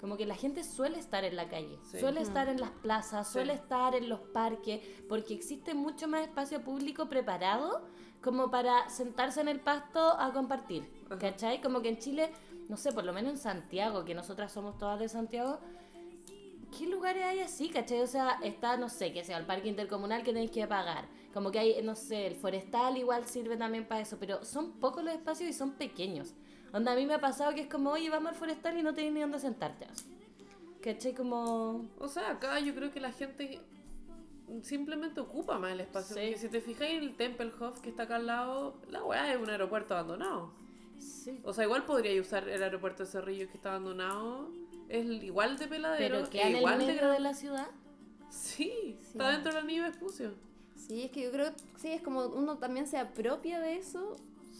como que la gente suele estar en la calle, Sí. suele estar en las plazas, suele Sí. estar en los parques, porque existe mucho más espacio público preparado como para sentarse en el pasto a compartir, ¿cachai? Como que en Chile, no sé, por lo menos en Santiago, que nosotras somos todas de Santiago, ¿Qué lugares hay así, cachai? O sea, está, no sé, que sea el parque intercomunal que tenéis que pagar. Como que hay, no sé, el forestal igual sirve también para eso, pero son pocos los espacios y son pequeños. Onda, a mí me ha pasado que es como, oye, vamos al forestal y no tenéis ni dónde sentarte. ¿Cachai? Como... O sea, acá yo creo que la gente simplemente ocupa más el espacio. Sí. Porque si te fijáis, el Tempelhof que está acá al lado, la weá es un aeropuerto abandonado. Sí. O sea, igual podría usar el aeropuerto de Cerrillo que está abandonado. Es igual de peladero. Pero e queda en el igual de medio grande. de la ciudad. Sí, está dentro del anillo de Vespucio. Sí, es que yo creo, sí, es como uno también se apropia de eso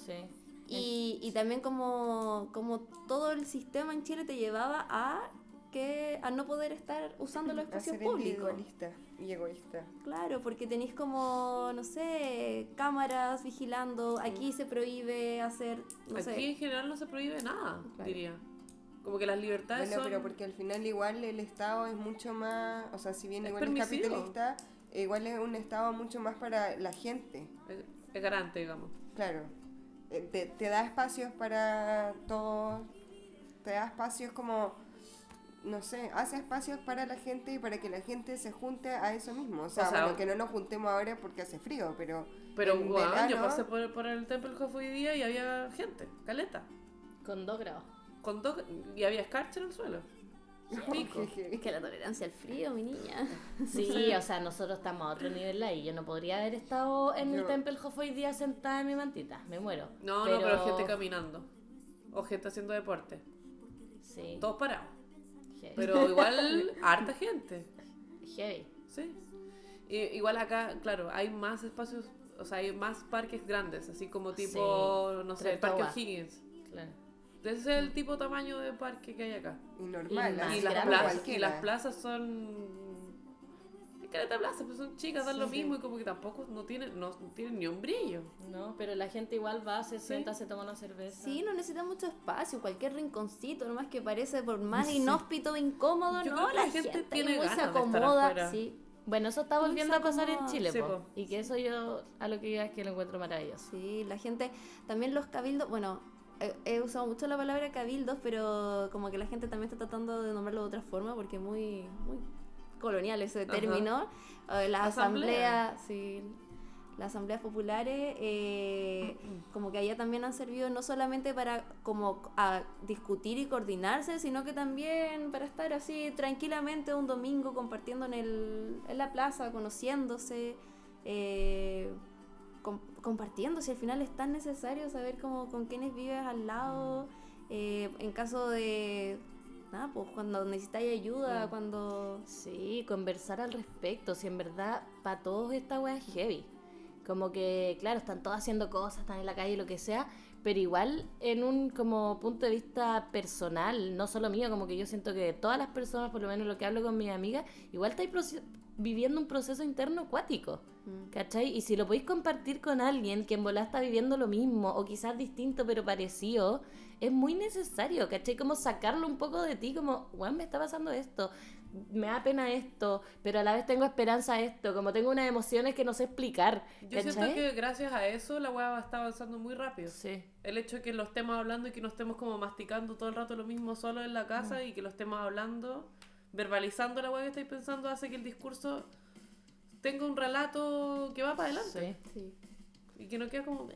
Sí. Y, y también como, como todo el sistema en Chile te llevaba a que a no poder estar usando los A espacios ser públicos. individualista y egoísta. Claro, porque tenéis como, no sé, cámaras vigilando, aquí se prohíbe hacer, no Aquí sé. en general no se prohíbe nada, Claro. diría. Como que las libertades Bueno, son... pero porque al final igual el Estado es mucho más, o sea, si bien Es igual es capitalista, igual es un Estado mucho más para la gente. Es, es garante, digamos. Claro, Eh, te, te da espacios para todos, te da espacios como, no sé, hace espacios para la gente y para que la gente se junte a eso mismo. O sea, sea, bueno, que no nos juntemos ahora porque hace frío, pero... Pero en weón, yo pasé por, por el Tempelhof hoy día y había gente, caleta. Con dos grados. Con dos, y había escarcha en el suelo. Pico. Es que la tolerancia al frío, mi niña. Sí, o sea, nosotros estamos a otro nivel ahí. Yo no podría haber estado en el Tempelhof hoy día sentada en mi mantita. Me muero. No, no, pero gente caminando. O gente haciendo deporte. Sí. Todos parados. heavy. Pero igual, harta gente. Heavy. Sí. Y, igual acá, claro, hay más espacios, o sea, hay más parques grandes, así como tipo, Sí, no sé, el Parque. O'Higgins. Claro. Ese es el tipo tamaño de parque que hay acá. Y normal, Y Y las, plazas, y las plazas son... Es caleta plaza, pues son chicas, dan lo mismo y como que tampoco no tienen, no, tienen ni un brillo. No, pero la gente igual va, se sienta, se toma una cerveza. Sí, no necesita mucho espacio, cualquier rinconcito, nomás que parece por más inhóspito, incómodo, Yo no, creo que la la gente gente, tiene muy se ganas de estar acomoda, sí. Bueno, eso está volviendo a pasar en. Chile, Sí, po. po. Y que eso yo a lo que iba es que lo encuentro maravilloso. Sí, la gente, también los cabildos, bueno, he, he usado mucho la palabra cabildos, pero como que la gente también está tratando de nombrarlo de otra forma porque es muy, muy colonial ese término. Eh, las Asamblea. asambleas, sí, las asambleas populares, eh, como que allá también han servido no solamente para como a discutir y coordinarse, sino que también para estar así tranquilamente un domingo compartiendo en, el, en la plaza, conociéndose. eh, com- compartiendo, si al final es tan necesario saber cómo, con quiénes vives al lado, eh, en caso de, nada, pues cuando necesitáis ayuda, Mm. cuando... Sí, conversar al respecto, si en verdad para todos esta wea es heavy. Como que, claro, están todos haciendo cosas, están en la calle, lo que sea, pero igual en un como punto de vista personal, no solo mío, como que yo siento que todas las personas, por lo menos lo que hablo con mis amigas, igual estáis viviendo un proceso interno acuático. Mm. ¿Cachai? Y si lo podéis compartir con alguien que en volá está viviendo lo mismo, o quizás distinto pero parecido, es muy necesario, ¿cachai? Como sacarlo un poco de ti, como, weón, me está pasando esto, me da pena esto, pero a la vez tengo esperanza esto, como tengo unas emociones que no sé explicar. Yo siento que gracias a eso la weá está avanzando muy rápido. Sí. El hecho de que lo estemos hablando y que no estemos como masticando todo el rato lo mismo solo en la casa y que lo estemos hablando, verbalizando la weá que estáis pensando, hace que el discurso tenga un relato que va para adelante. Sí. Sí. Y que no queda como...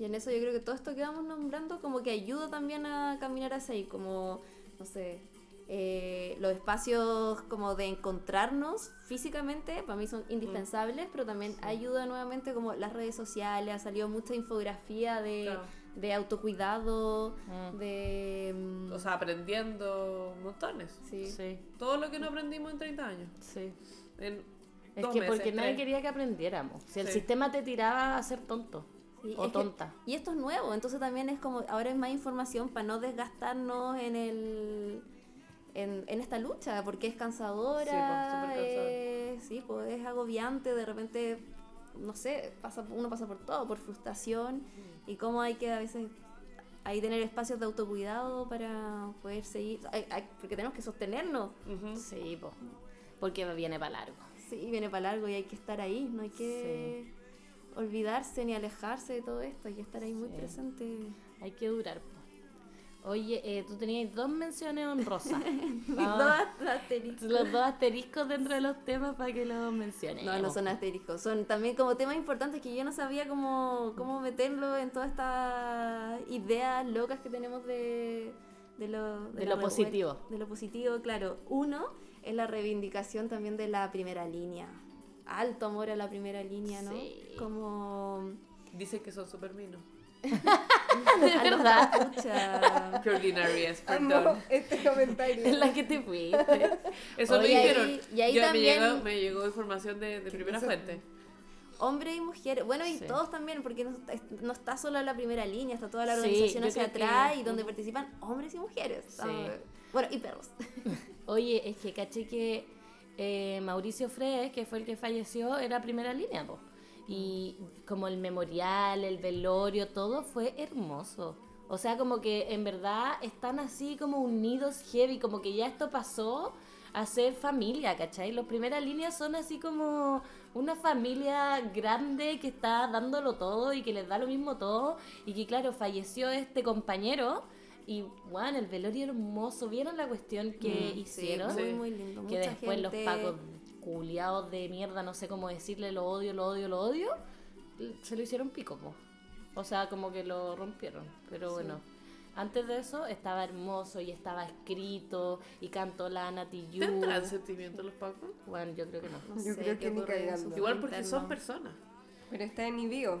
Y en eso yo creo que todo esto que vamos nombrando como que ayuda también a caminar hacia ahí, como, no sé, eh, los espacios como de encontrarnos físicamente, para mí son indispensables, pero también ayuda nuevamente como las redes sociales, ha salido mucha infografía de, Claro. de autocuidado, Mm. de... mm, O sea, aprendiendo montones. sí. Sí, Todo lo que no aprendimos en 30 años. sí. En Es dos que meses, porque nadie quería que aprendiéramos. Si el Sí. sistema te tiraba a ser tonto Sí, o es que- tonta. y esto es nuevo, entonces también es como, ahora es más información para no desgastarnos en el en, en esta lucha, porque es cansadora, Sí, pues, eh, sí, pues es agobiante, de repente, no sé, pasa, uno pasa por todo, por frustración, Mm. y cómo hay que a veces ahí tener espacios de autocuidado para poder seguir, hay- hay- porque tenemos que sostenernos. Sí, po. porque viene para largo. Sí, viene para largo y hay que estar ahí, no hay que olvidarse ni alejarse de todo esto, hay que estar ahí muy Sí. presente. Hay que durar. Oye, eh, tú tenías dos menciones honrosas. Dos asteriscos. Los dos asteriscos dentro de los temas para que los menciones. No, no son asteriscos, son también como temas importantes que yo no sabía cómo, cómo meterlo en todas estas ideas locas que tenemos de, de lo, De la lo positivo. De lo positivo, claro. Uno es la reivindicación también de la primera línea. Alto amor a la primera línea, ¿no? Sí. Como... Dicen que son super minos. los verdad. capuchas. Qué ordinaria es, Amo perdón. este comentario. En la que te fuiste. Eso Oye, me dijeron. y ahí Yo- también- me, llegó, me llegó información de, de primera fuente. Hombre y mujer, bueno, y Sí. todos también, porque no, no está solo la primera línea, está toda la organización hacia atrás que- y donde participan hombres y mujeres. Sí. Bueno, y perros. Oye, es que caché que eh, Mauricio Fredes, que fue el que falleció, era primera línea, po. Y como el memorial, el velorio, todo fue hermoso. O sea, como que en verdad están así como unidos heavy, como que ya esto pasó a ser familia, ¿cachai? Las primeras líneas son así como una familia grande que está dándolo todo y que les da lo mismo todo y que claro, falleció este compañero y bueno, el velorio hermoso, ¿vieron la cuestión que Mm, hicieron? Sí, muy, muy lindo. que Mucha después los pacos culiados de mierda, no sé cómo decirle, lo odio, lo odio, lo odio, se lo hicieron pico, po. O sea, como que lo rompieron. Pero bueno, antes de eso estaba hermoso y estaba escrito y cantó la Nati Yu. ¿Tendrán sentimientos los pacos? Bueno, yo creo que no. No Yo sé creo que ni cagando. Igual porque interno. son personas. Pero está en IBIO.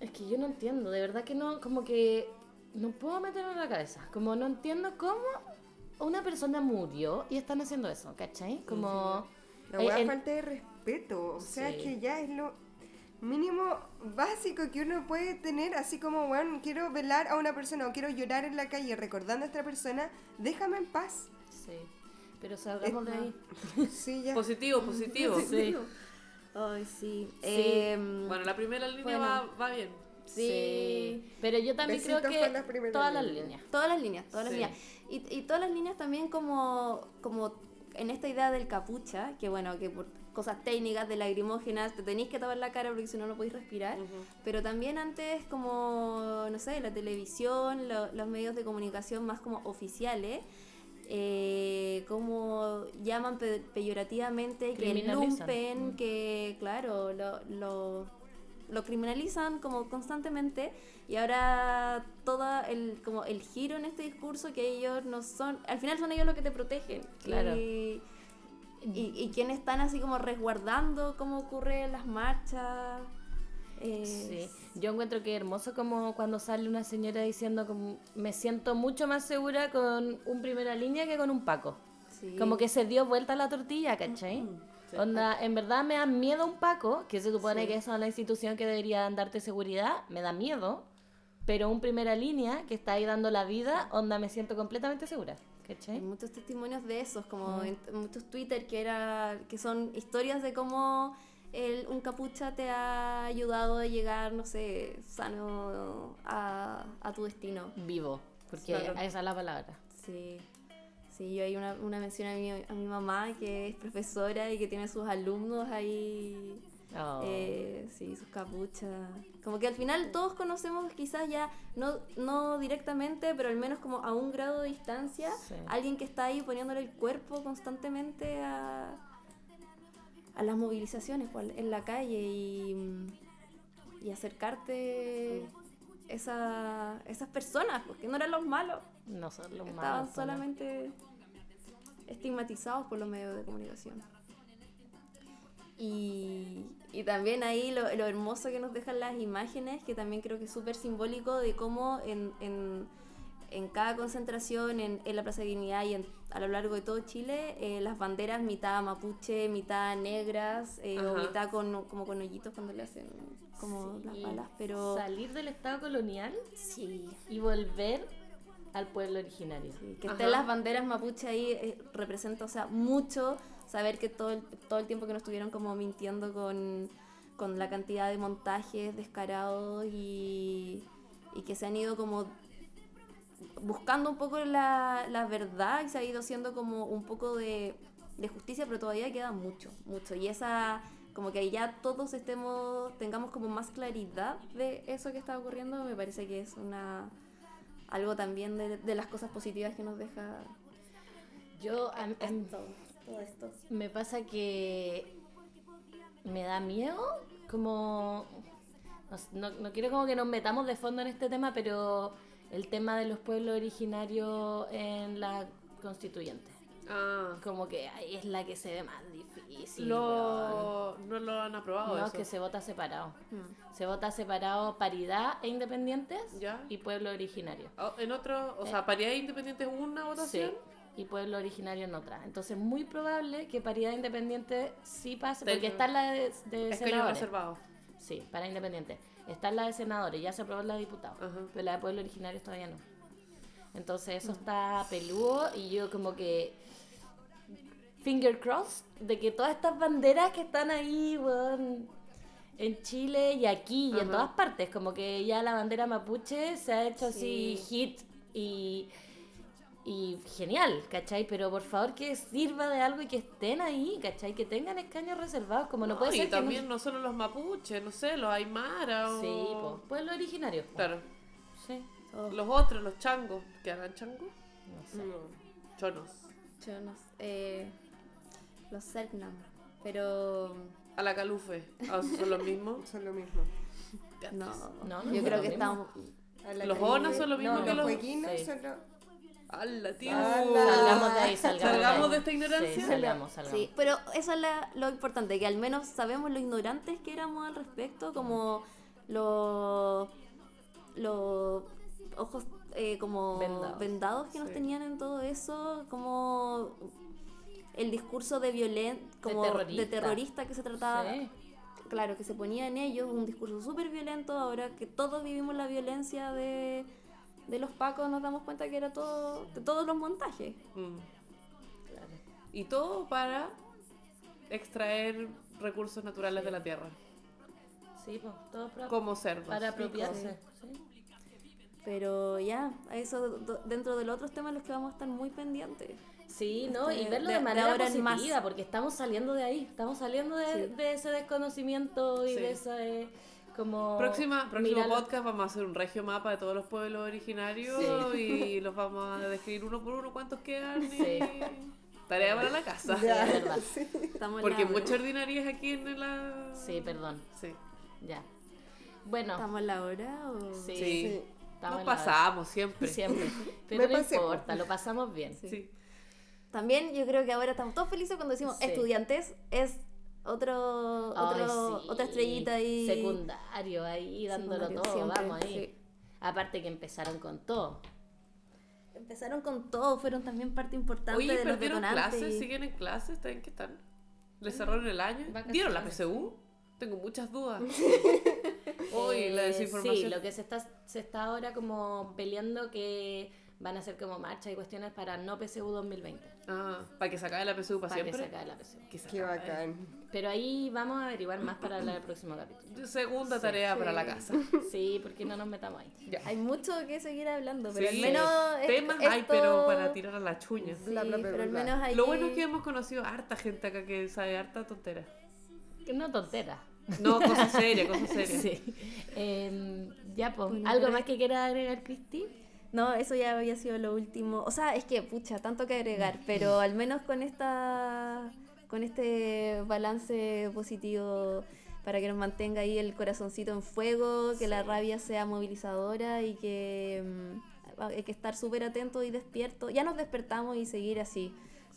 Es que yo no entiendo, de verdad que no, como que no puedo meterlo en la cabeza. Como no entiendo cómo una persona murió y están haciendo eso, ¿cachai? Como... La eh, falta de respeto. O sea, Sí. es que ya es lo mínimo básico que uno puede tener. Así como, bueno, quiero velar a una persona o quiero llorar en la calle recordando a esta persona, déjame en paz. Sí, pero salgamos de ahí. Sí, ya. Positivo, positivo. Sí. Ay, sí. Sí. Em, Bueno, la primera línea Bueno. va, va bien. Sí. Pero yo también Besitos creo que todas las líneas. líneas. Todas las líneas, todas las líneas. Y, y todas las líneas también como, como en esta idea del capucha, que bueno, que por cosas técnicas de lagrimógenas te tenéis que tapar la cara porque si no no podéis respirar. Pero también antes como, no sé, la televisión, lo- los medios de comunicación más como oficiales, eh, como llaman pe- peyorativamente que lumpen, Mm. que claro, lo, lo, lo criminalizan como constantemente y ahora todo el, como el giro en este discurso que ellos no son, al final son ellos los que te protegen. Claro. Y, y, y quienes están así como resguardando cómo ocurren las marchas. eh, Sí, yo encuentro que hermoso como cuando sale una señora diciendo como me siento mucho más segura con un primera línea que con un Paco. sí. Como que se dio vuelta la tortilla, ¿cachai? Onda, en verdad me da miedo un Paco, que se supone que es la institución que debería darte seguridad, me da miedo, pero un primera línea que está ahí dando la vida, onda, me siento completamente segura, Hay ¿cachai? muchos testimonios de esos, como en en muchos Twitter que era que son historias de cómo el, un capucha te ha ayudado a llegar, no sé, sano a, a tu destino. Vivo, porque Claro. esa es la palabra. Sí, sí, yo hay una, una mención a mi, a mi mamá que es profesora y que tiene sus alumnos ahí, Oh. eh, sí, sus capuchas. Como que al final todos conocemos quizás ya, no, no directamente, pero al menos como a un grado de distancia, Sí. alguien que está ahí poniéndole el cuerpo constantemente a, a las movilizaciones pues, en la calle y, y acercarte esa, esas personas, porque no eran los malos. No son los Estaban malos. po, ¿no? Estigmatizados por los medios de comunicación. Y, y también ahí lo, lo hermoso que nos dejan las imágenes, que también creo que es súper simbólico de cómo en, en, en cada concentración, en, en la Plaza de Dignidad y en- a lo largo de todo Chile, eh, las banderas mitad mapuche, mitad negras, eh, o mitad con, como con hoyitos cuando le hacen como las balas, pero... Salir del estado colonial Sí, y volver al pueblo originario. Sí, que Ajá. estén las banderas mapuche ahí eh, representa, o sea, mucho saber que todo el, todo el tiempo que nos estuvieron como mintiendo con, con la cantidad de montajes descarados y, y que se han ido como buscando un poco la, la verdad y se ha ido haciendo como un poco de, de justicia, pero todavía queda mucho, mucho. Y esa, como que ya todos estemos, tengamos como más claridad de eso que está ocurriendo, me parece que es una algo también de, de las cosas positivas que nos deja Yo, a- esto, todo esto. me pasa que me da miedo, como. No- no quiero como que nos metamos de fondo en este tema, pero el tema de los pueblos originarios en la constituyente. Ah, Como que ahí es la que se ve más difícil. lo, no lo han aprobado No, es eso. que se vota separado. Se vota separado paridad e independientes Ya. y pueblo originario. Oh, en otro, o sea, paridad independiente es una votación. Sí, y pueblo originario en otra. Entonces, muy probable que paridad independiente sí pase, porque está en la de, de senadores. reservado. Sí, para independiente. Está en la de senadores, ya se aprobó la de diputados, pero la de pueblo originario todavía no. Entonces, eso está peludo y yo como que finger crossed de que todas estas banderas que están ahí, weón, en Chile y aquí y en todas partes. Como que ya la bandera mapuche se ha hecho así Sí. hit y, y genial, ¿cachai? Pero por favor que sirva de algo y que estén ahí, ¿cachai? Que tengan escaños reservados, como no, puede y ser que también no- no solo los mapuches, no sé, los aymara o... Sí, po, pueblo originario. po. Claro. Sí, Los otros, los changos. ¿Qué harán changos? no sé. No. Chonos. Yo no sé. eh, los Selknam. Pero A la calufe. Ah, ¿Son los mismos? Son lo mismo. no, No, no yo creo que mismo. estamos. ¿Los onas son lo mismo No, que Los los...? sí. son. ¡Hala, tío! Salgamos de ahí, salgamos, Salgamos de esta ignorancia. Sí, salgamos, salgamos. Sí, pero eso es la- lo importante, que al menos sabemos lo ignorantes que éramos al respecto, como los los ojos eh, como Vendados. vendados, que nos tenían en todo eso, como el discurso de violen como terrorista. de terrorista que se trataba, Sí. claro, que se ponía en ellos, un discurso súper violento, ahora que todos vivimos la violencia de, de los pacos, nos damos cuenta que era todo, de todos los montajes. Mm. Y todo para extraer recursos naturales de la tierra. Sí, pues, todo pro- Como cerdos. para apropiarse. sí. Pero ya, eso dentro de los otros temas los que vamos a estar muy pendientes. Sí, ¿no? Y De- verlo de- de, de manera ahora en positiva, más. porque estamos saliendo de ahí, estamos saliendo de, Sí. de ese desconocimiento y Sí. de ese como... Próxima, próximo podcast vamos a hacer un regio mapa de todos los pueblos originarios y los vamos a describir uno por uno cuántos quedan. y- Sí. Tarea para la casa. Es verdad. Estamos Porque la- mucha ordinariedad aquí en la... Sí, perdón, Sí. ya. Bueno, ¿Estamos la hora o...? sí, Nos pasamos siempre. Siempre, pero Me no pasé, importa, lo pasamos bien. Sí. También yo creo que ahora estamos todos felices cuando decimos Sí. estudiantes es otro, Ay, otro sí. otra estrellita ahí. Secundario, ahí dándolo Secundario, todo, siempre, vamos ahí. sí. Aparte que empezaron con todo. Empezaron con todo, fueron también parte importante Oye, de los ¿perdieron detonantes. clases? y- ¿Siguen en clases? ¿Está bien que están? ¿Les cerraron el año? ¿Dieron la PSU? Tengo muchas dudas. Uy, la Eh, desinformación. Sí, lo que se está, se está ahora como peleando que van a hacer como marcha y cuestiones para no PSU 2020. Ah, para que se acabe la PSU para, Para que siempre. se acabe la PSU. Que Qué bacán. Pero ahí vamos a averiguar más para el próximo capítulo. Segunda tarea para la casa. Sí, porque no nos metamos ahí. Ya. Hay mucho que seguir hablando, pero Sí. al menos Temas hay, esto- pero para tirar a las chuñas. Sí, Bla, bla, bla, pero al menos hay Lo bueno es que hemos conocido harta gente acá que sabe harta tontera. Que no tontera. No, cosas serias, cosas serias. Sí. Em, ya, pues. ¿Algo más que quiera agregar, Cristi? No, eso ya había sido lo último. O sea, es que, pucha, tanto que agregar, Mm. pero al menos con esta con este balance positivo para que nos mantenga ahí el corazoncito en fuego, que la rabia sea movilizadora y que mm, hay que estar súper atentos y despiertos. Ya nos despertamos y seguir así,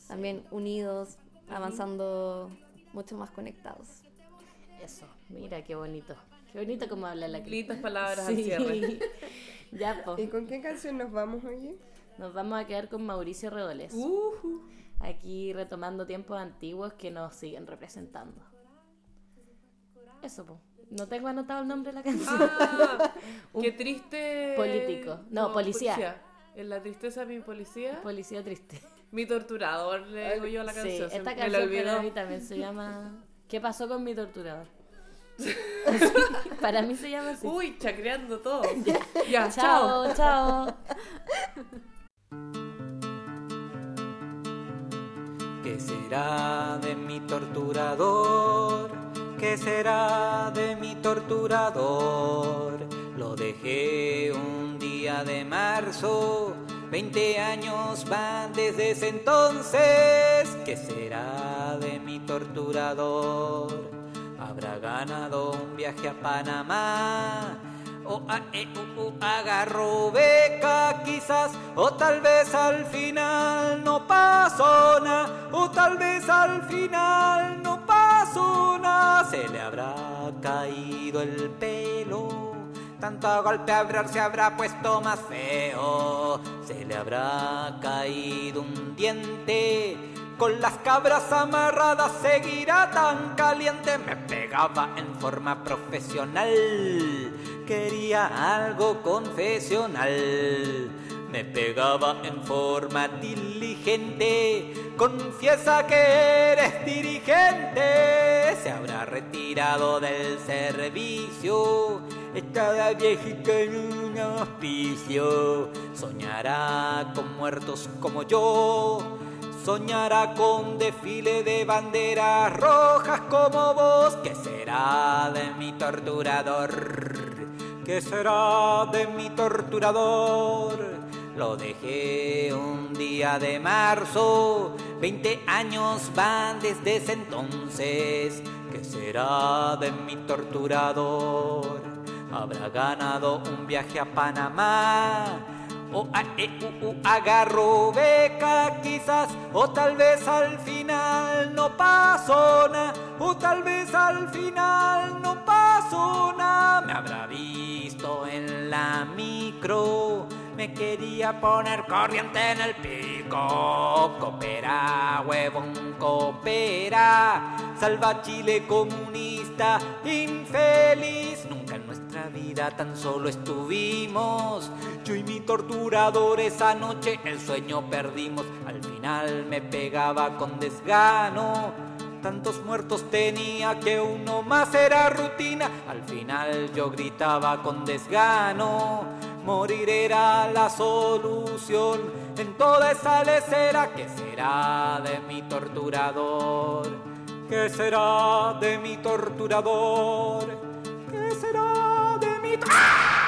también unidos, avanzando mucho más conectados. Eso, mira qué bonito. Qué bonito como habla la Cristi. Lindas palabras al Sí. cierre. ya, ¿Y pues. con qué canción nos vamos, oye? Nos vamos a quedar con Mauricio Redoles. Ujú. Aquí retomando tiempos antiguos que nos siguen representando. Eso, pues. No tengo anotado el nombre de la canción. Ah, qué triste. Político. No, policía. En la tristeza mi policía, Policía triste. mi torturador, le digo yo a la Sí, canción. se- esta me la canción olvidó. mí también se llama ¿Qué pasó con mi torturador? para mí se llama así. Uy, chacreando todo. ya, chao. chao, chao. ¿Qué será de mi torturador? ¿Qué será de mi torturador? Lo dejé un día de marzo, 20 años van desde ese entonces. ¿Qué será de mi torturador? ¿Habrá ganado un viaje a Panamá? O a, e, u, beca quizás, o tal vez al final no pasó nada, o tal vez al final no pasó nada, se le habrá caído el pelo. Tanto golpe habrá, se habrá puesto más feo, se le habrá caído un diente. Con las cabras amarradas seguirá tan caliente. Me pegaba en forma profesional. Quería algo confesional. me pegaba en forma diligente. Confiesa que eres dirigente, se habrá retirado del servicio. Está viejita en un hospicio, soñará con muertos como yo. Soñará con desfile de banderas rojas como vos. ¿Qué será de mi torturador? ¿Qué será de mi torturador? Lo dejé un día de marzo, 20 años van desde ese entonces. ¿Qué será de mi torturador? Habrá ganado un viaje a Panamá. O a, e, u, u, agarró beca quizás, o tal vez al final no pasó nada, o tal vez al final no pasó nada. Me habrá visto en la micro, me quería poner corriente en el pico. Coopera, huevón, coopera, salva Chile comunista, infeliz. Tan solo estuvimos. Yo y mi torturador esa noche el sueño perdimos. Al final me pegaba con desgano. Tantos muertos tenía que uno más era rutina. Al final yo gritaba con desgano. Morir era la solución en toda esa lecera. ¿Qué será de mi torturador? ¿Qué será de mi torturador? Ah!